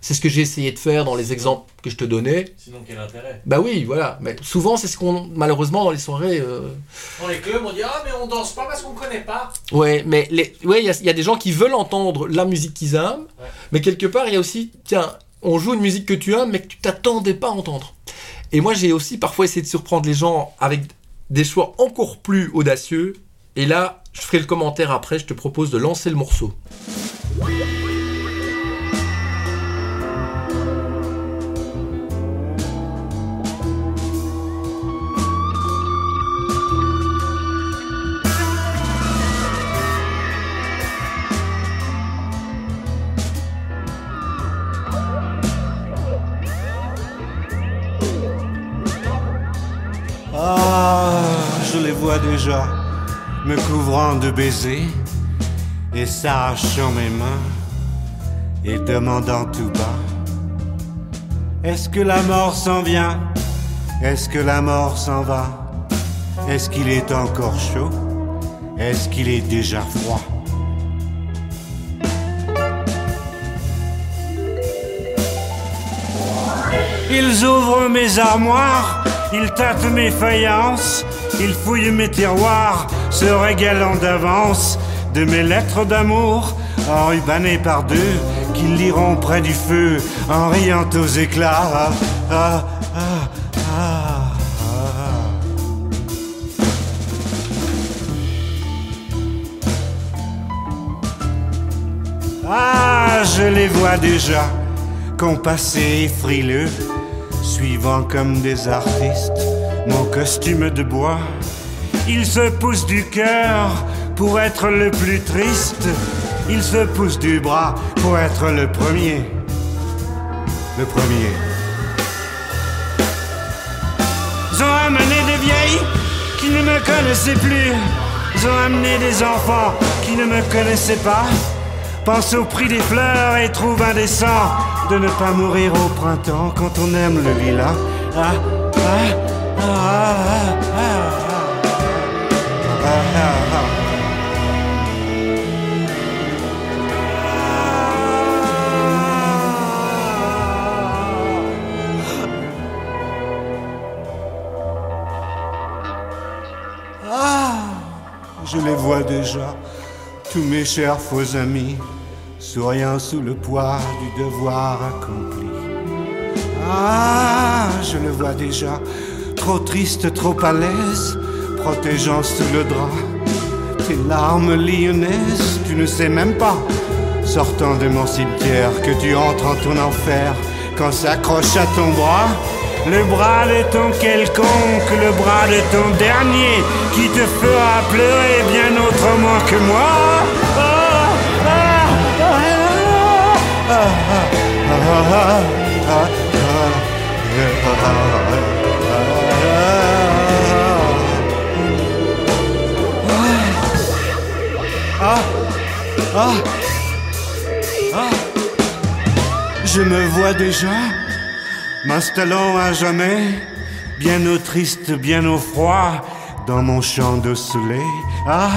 C'est ce que j'ai essayé de faire dans les exemples que je te donnais. Sinon, quel intérêt? Bah oui, voilà. Mais souvent, c'est ce qu'on, malheureusement, dans les soirées. euh, Dans les clubs, on dit Ah, mais on danse pas parce qu'on connaît pas. Ouais, mais les... ouais, il y, a- il y a des gens qui veulent entendre la musique qu'ils aiment, Ouais. mais quelque part, il y a aussi, tiens, on joue une musique que tu aimes, mais que tu t'attendais pas à entendre. Et moi, j'ai aussi parfois essayé de surprendre les gens avec des choix encore plus audacieux. Et là, je ferai le commentaire après, je te propose de lancer le morceau. Ah, je les vois déjà me couvrant de baisers et s'arrachant mes mains et demandant tout bas. Est-ce que la mort s'en vient? Est-ce que la mort s'en va? Est-ce qu'il est encore chaud? Est-ce qu'il est déjà froid? Ils ouvrent mes armoires, ils tâtent mes faïences, ils fouillent mes tiroirs, se régalant d'avance de mes lettres d'amour, enrubannées par deux, qu'ils liront près du feu, en riant aux éclats. Ah, ah, ah, ah. Ah, je les vois déjà, compassés frileux, suivant comme des artistes mon costume de bois. Ils se poussent du cœur pour être le plus triste. Ils se poussent du bras pour être le premier. Le premier. Ils ont amené des vieilles qui ne me connaissaient plus. Ils ont amené des enfants qui ne me connaissaient pas. Pense au prix des fleurs et trouve indécent de ne pas mourir au printemps quand on aime le lilas. Ah, ah, ah, je les vois déjà, tous mes chers faux amis, souriant sous le poids du devoir accompli. Ah, je le vois déjà, trop triste, trop à l'aise, protégeant sous le drap tes larmes lyonnaises, tu ne sais même pas, sortant de mon cimetière, que tu entres en ton enfer quand s'accroche à ton bras. Le bras de ton quelconque, le bras de ton dernier, qui te fera pleurer bien autrement que moi. Ah, ah, ah, ah, ah, ah. Je me vois déjà m'installant à jamais, bien au triste, bien au froid, dans mon champ de soleil. Ah,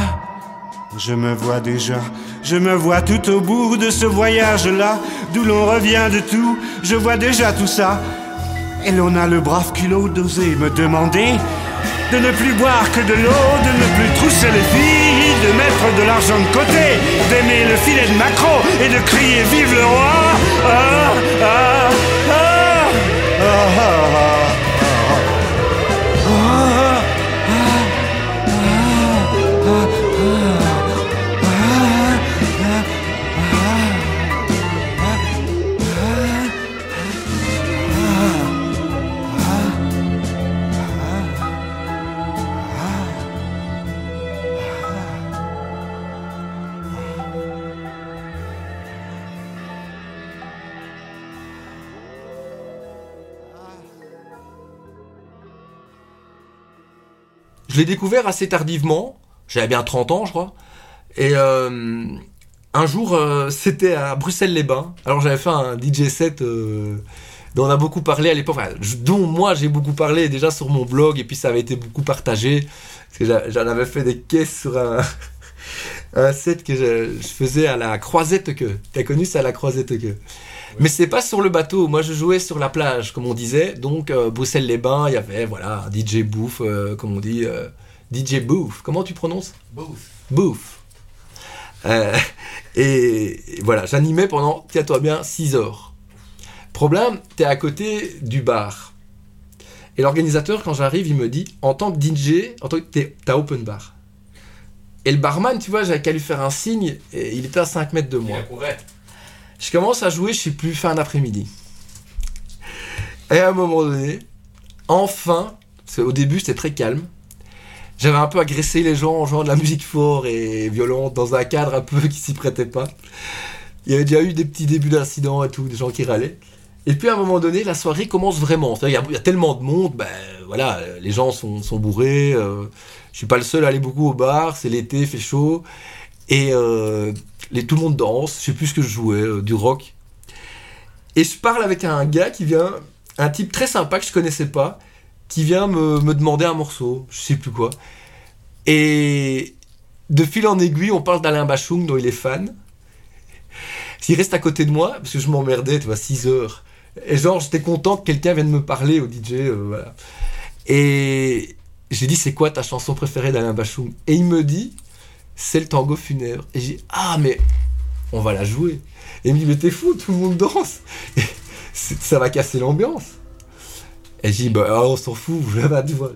je me vois déjà, je me vois tout au bout de ce voyage-là, d'où l'on revient de tout, je vois déjà tout ça. Et l'on a le brave culot d'oser me demander de ne plus boire que de l'eau, de ne plus trousser les filles, de mettre de l'argent de côté, d'aimer le filet de macro et de crier vive le roi. Ah, ah, ah, Je l'ai découvert assez tardivement. J'avais bien 30 ans, je crois. Et euh, un jour, euh, c'était à Bruxelles-les-Bains. Alors j'avais fait un DJ set euh, dont on a beaucoup parlé à l'époque, enfin, dont moi j'ai beaucoup parlé déjà sur mon blog, et puis ça avait été beaucoup partagé. Parce que j'en avais fait des caisses sur un, un set que je, je faisais à la croisette que. T'as connu ça, la croisette que mais c'est pas sur le bateau. Moi, je jouais sur la plage, comme on disait. Donc, euh, Bruxelles-les-Bains, il y avait, voilà, un DJ Bouffe, euh, comme on dit. euh, DJ Bouffe. Comment tu prononces? Bouffe. Bouffe. Euh, et, voilà, j'animais pendant, tiens-toi bien, 6 heures. Problème, t'es à côté du bar. Et l'organisateur, quand j'arrive, il me dit, en tant que DJ, en tant que t'es- t'as open bar. Et le barman, tu vois, j'avais qu'à lui faire un signe, et il était à 5 mètres de moi. Je commence à jouer, je sais plus, fin d'après-midi. Et à un moment donné, enfin, parce qu'au début c'était très calme, j'avais un peu agressé les gens en jouant de la musique fort et violente dans un cadre un peu qui s'y prêtait pas. Il y avait déjà eu des petits débuts d'incidents et tout, des gens qui râlaient. Et puis à un moment donné, la soirée commence vraiment. Il y, a- il y a tellement de monde, ben voilà, les gens sont, sont bourrés. euh, je suis pas le seul à aller beaucoup au bar, c'est l'été, fait chaud. Et euh, tout le monde danse, je sais plus ce que je jouais, euh, du rock. Et je parle avec un gars qui vient, un type très sympa que je connaissais pas, qui vient me, demander un morceau, je sais plus quoi. Et de fil en aiguille, on parle d'Alain Bachung dont il est fan. Il reste à côté de moi, parce que je m'emmerdais, tu vois, 6 heures. Et genre, j'étais content que quelqu'un vienne me parler au DJ, euh. Et j'ai dit, c'est quoi ta chanson préférée d'Alain Bachung? Et il me dit, c'est le tango funèbre. Et j'ai dit, ah, mais on va la jouer. Et il me dit, mais t'es fou, tout le monde danse. Et ça va casser l'ambiance. Et j'ai dit, bah, ah, on s'en fout,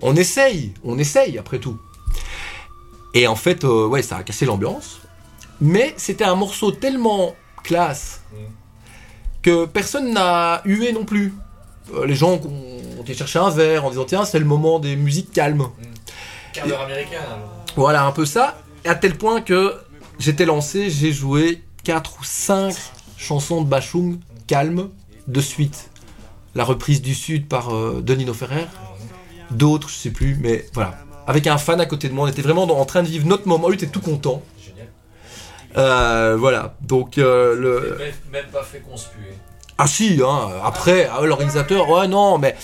on essaye, on essaye après tout. Et en fait, euh, ouais, ça a cassé l'ambiance. Mais c'était un morceau tellement classe que personne n'a hué non plus. Euh, les gens ont été chercher un verre en disant, tiens, c'est le moment des musiques calmes. Quart d'heure américain. alors. Voilà, un peu ça. À tel point que j'étais lancé, j'ai joué 4 ou 5 chansons de Bachung calmes de suite. La reprise du Sud par euh, Denino Ferrer. D'autres, je sais plus, mais voilà. Avec un fan à côté de moi, on était vraiment dans- en train de vivre notre moment. Lui était tout content. Euh, voilà, donc euh, le. Même, même pas fait conspuer. Ah si, hein, après, ah, l'organisateur, ouais non, mais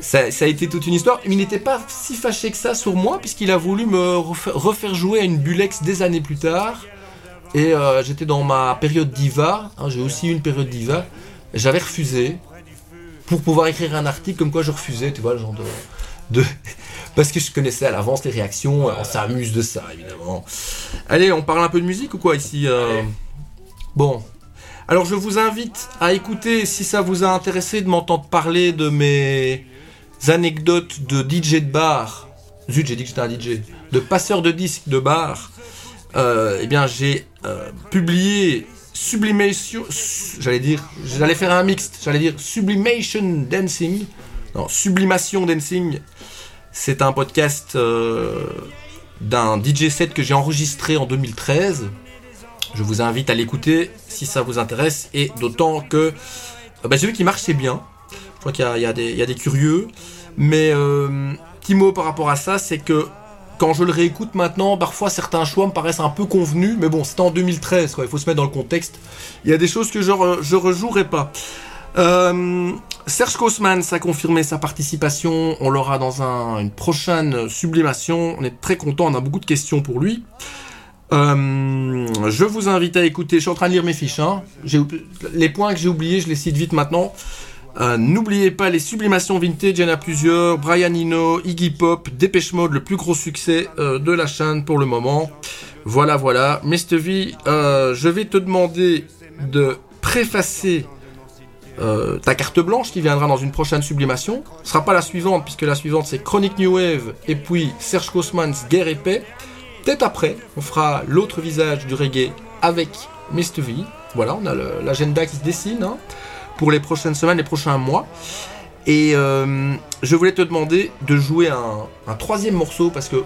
ça, a été toute une histoire. Il n'était pas si fâché que ça sur moi, puisqu'il a voulu me refa- refaire jouer à une Bulex des années plus tard. Et euh, j'étais dans ma période diva, hein, j'ai aussi eu une période diva. J'avais refusé, pour pouvoir écrire un article comme quoi je refusais, tu vois, le genre de... Parce que je connaissais à l'avance les réactions, on s'amuse de ça, évidemment. Allez, on parle un peu de musique ou quoi ici euh? Bon, alors je vous invite à écouter, si ça vous a intéressé de m'entendre parler de mes anecdotes de DJ de bar. Zut, j'ai dit que j'étais un DJ. De passeur de disques de bar. Euh, eh bien, j'ai euh, publié Sublimation. su- J'allais dire. J'allais faire un mixte. J'allais dire Sublimation Dancing. Non, Sublimation Dancing. C'est un podcast euh, d'un DJ set que j'ai enregistré en 2013. Je vous invite à l'écouter si ça vous intéresse et d'autant que j'ai vu qu'il marchait bien. Je crois qu'il y a, des, curieux. Mais euh, petit mot par rapport à ça, c'est que quand je le réécoute maintenant, parfois certains choix me paraissent un peu convenus. Mais bon, c'était en 2013, quoi. il faut se mettre dans le contexte. Il y a des choses que je, re- rejouerai pas. Euh, Serge Kosmans a confirmé sa participation. On l'aura dans un- une prochaine sublimation. On est très content. On a beaucoup de questions pour lui. Euh, je vous invite à écouter. Je suis en train de lire mes fiches. hein. Les points que j'ai oubliés, je les cite vite maintenant. Euh, N'oubliez pas les sublimations vintage, il y en a plusieurs. Brian Eno, Iggy Pop, Dépêche Mode, le plus gros succès euh, de la chaîne pour le moment. Voilà, voilà. V, euh, je vais te demander de préfacer ta carte blanche qui viendra dans une prochaine sublimation. Ce sera pas la suivante, puisque la suivante c'est Chronic New Wave et puis Serge Kosmans, Guerre et Paix. Peut-être après, on fera l'autre visage du reggae avec Mr. V. Voilà, on a l'agenda qui se dessine hein, pour les prochaines semaines, les prochains mois. Et euh, je voulais te demander de jouer un, un troisième morceau parce que,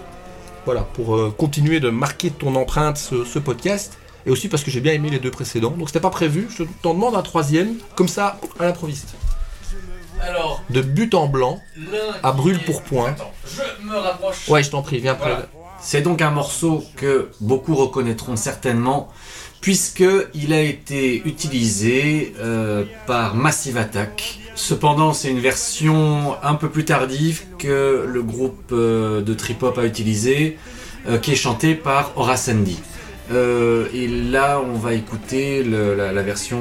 voilà, pour euh, continuer de marquer ton empreinte ce, ce podcast. Et aussi parce que j'ai bien aimé les deux précédents. Donc c'était pas prévu, je t'en demande un troisième, comme ça, à l'improviste. Alors, De but en blanc, à brûle pour point. Attends, je me rapproche. Ouais, je t'en prie, viens près. C'est donc un morceau que beaucoup reconnaîtront certainement, puisque il a été utilisé euh, par Massive Attack. Cependant, c'est une version un peu plus tardive que le groupe euh, de trip hop a utilisé, euh, qui est chanté par Horace Andy. Euh, et là, on va écouter la, la version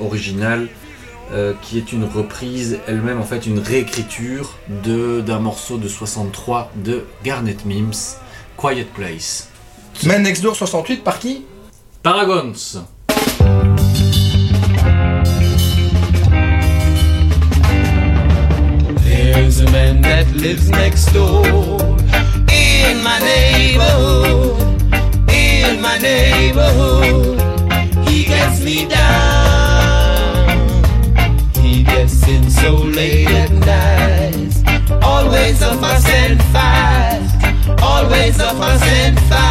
originale, qui est une reprise, elle-même en fait une réécriture d'un morceau de 63 de Garnet Mims, Quiet Place. Man Next Door 68 par qui? Paragons. There's a man that lives next door in my neighborhood. In my neighborhood, he gets me down. He gets in so late at night. Always a fuss and fight. Always a fuss and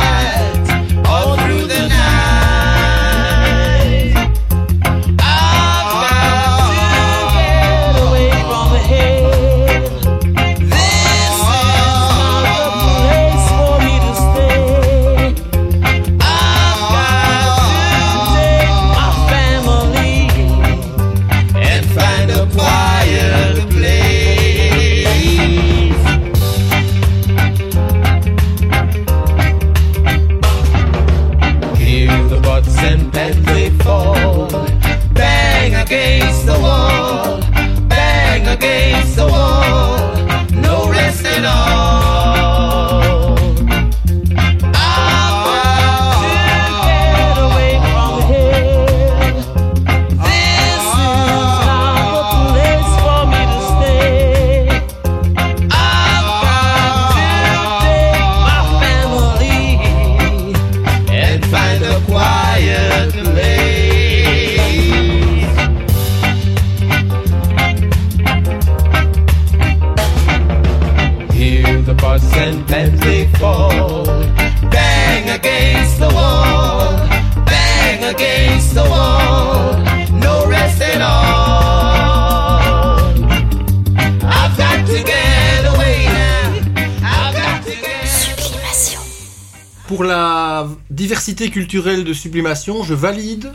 diversité culturelle de sublimation, je valide.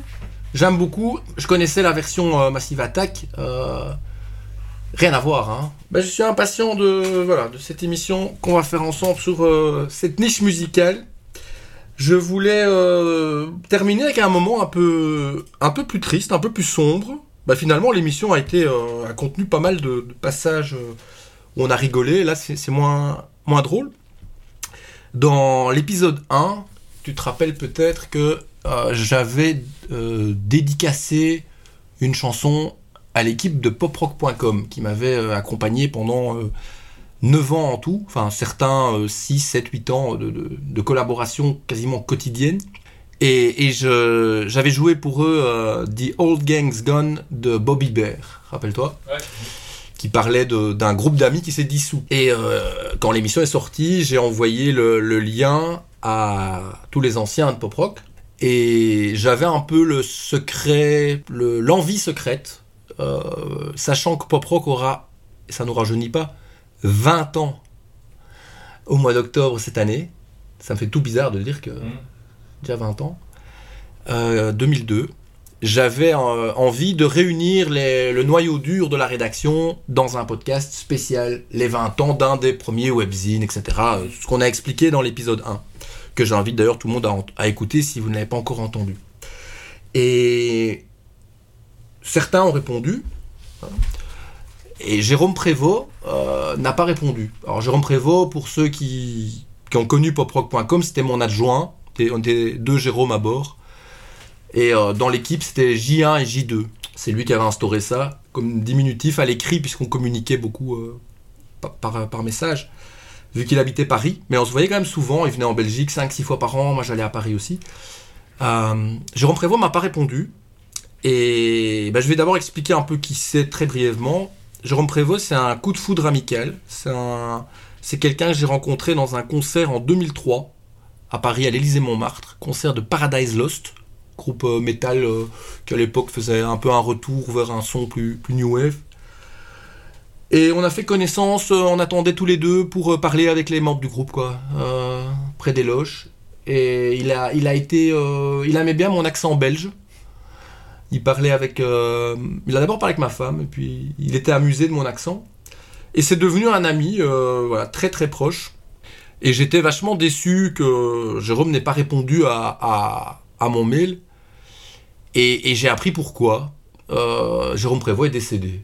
J'aime beaucoup. Je connaissais la version euh, Massive Attack. euh, rien à voir. Hein. Ben, je suis impatient de, voilà, de cette émission qu'on va faire ensemble sur euh, cette niche musicale. Je voulais terminer avec un moment un peu, un peu plus triste, un peu plus sombre. Bah, finalement, l'émission a été a contenu pas mal de, de passages où on a rigolé. Là, c'est moins, moins drôle. Dans l'épisode 1, tu te rappelles peut-être que euh, j'avais euh, dédicacé une chanson à l'équipe de poprock.com qui m'avait euh, accompagné pendant euh, 9 ans en tout, enfin certains euh, 6, 7, 8 ans de, de- de collaboration quasiment quotidienne. Et, j'avais joué pour eux The Old Gang's Gone de Bobby Bear, rappelle-toi qui parlait de- d'un groupe d'amis qui s'est dissous. Et euh, quand l'émission est sortie, j'ai envoyé le, le lien à tous les anciens de Pop Rock. Et j'avais un peu le secret, le- l'envie secrète euh, sachant que Pop Rock aura, ça nous rajeunit pas, 20 ans au mois d'octobre cette année. Ça me fait tout bizarre de dire que déjà 20 ans. Euh, 2002. J'avais euh, envie de réunir le noyau dur de la rédaction dans un podcast spécial, les 20 ans d'un des premiers webzines, etc. euh, Ce qu'on a expliqué dans l'épisode 1, que j'invite d'ailleurs tout le monde à, écouter si vous ne l'avez pas encore entendu. Et certains ont répondu, hein, et Jérôme Prévost euh, n'a pas répondu. Alors Jérôme Prévost, pour ceux qui, qui ont connu poprock.com, c'était mon adjoint. On était deux Jérôme à bord. Et euh, dans l'équipe, c'était J1 et J2. C'est lui qui avait instauré ça comme diminutif à l'écrit, puisqu'on communiquait beaucoup euh, par, message, vu qu'il habitait Paris. Mais on se voyait quand même souvent. Il venait en Belgique 5-6 fois par an. Moi, j'allais à Paris aussi. Euh, Jérôme Prévost m'a pas répondu. Et ben, je vais d'abord expliquer un peu qui c'est très brièvement. Jérôme Prévost, c'est un coup de foudre amical. C'est quelqu'un que j'ai rencontré dans un concert en 2003 à Paris, à l'Élysée-Montmartre, concert de Paradise Lost, groupe euh, métal euh, qui à l'époque faisait un peu un retour vers un son plus, new wave. Et on a fait connaissance, euh, on attendait tous les deux pour parler avec les membres du groupe, quoi, près des loges. Et il a, il a été, il aimait bien mon accent belge. Il parlait avec, il a d'abord parlé avec ma femme, et puis il était amusé de mon accent. Et c'est devenu un ami, voilà, très très proche. Et j'étais vachement déçu que Jérôme n'ait pas répondu à, à mon mail. Et, et j'ai appris pourquoi. Euh, Jérôme Prévost est décédé.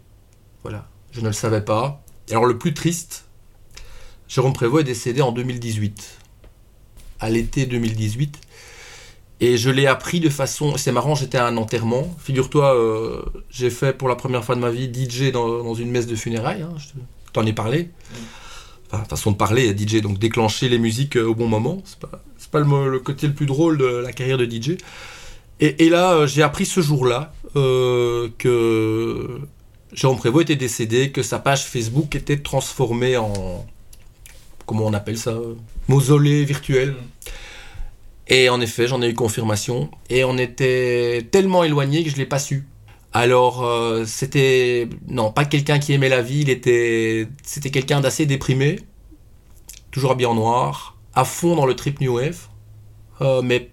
Voilà, je ne le savais pas. Et alors le plus triste, Jérôme Prévost est décédé en 2018. À l'été 2018. Et je l'ai appris de façon. C'est marrant, j'étais à un enterrement. Figure-toi, euh, j'ai fait pour la première fois de ma vie DJ dans, dans une messe de funérailles. hein, je t'en ai parlé. Enfin, façon de parler, DJ, donc déclencher les musiques euh, au bon moment. C'est pas, c'est pas le, côté le plus drôle de la carrière de DJ. Et, et là, euh, j'ai appris ce jour-là euh, que Jérôme Prévost était décédé, que sa page Facebook était transformée en. Comment on appelle ça Mausolée virtuel. Et en effet, j'en ai eu confirmation. Et on était tellement éloignés que je l'ai pas su. Alors, euh, c'était non pas quelqu'un qui aimait la vie. Il était, c'était quelqu'un d'assez déprimé, toujours habillé en noir, à fond dans le trip new wave, euh, mais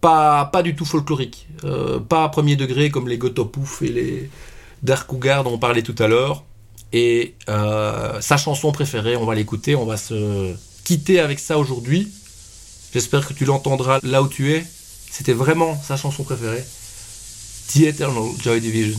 pas pas du tout folklorique, euh, pas à premier degré comme les Gotopouf et les Dark Cougar dont on parlait tout à l'heure. Et euh, sa chanson préférée, on va l'écouter, on va se quitter avec ça aujourd'hui. J'espère que tu l'entendras là où tu es. C'était vraiment sa chanson préférée. The Eternal Joy Division.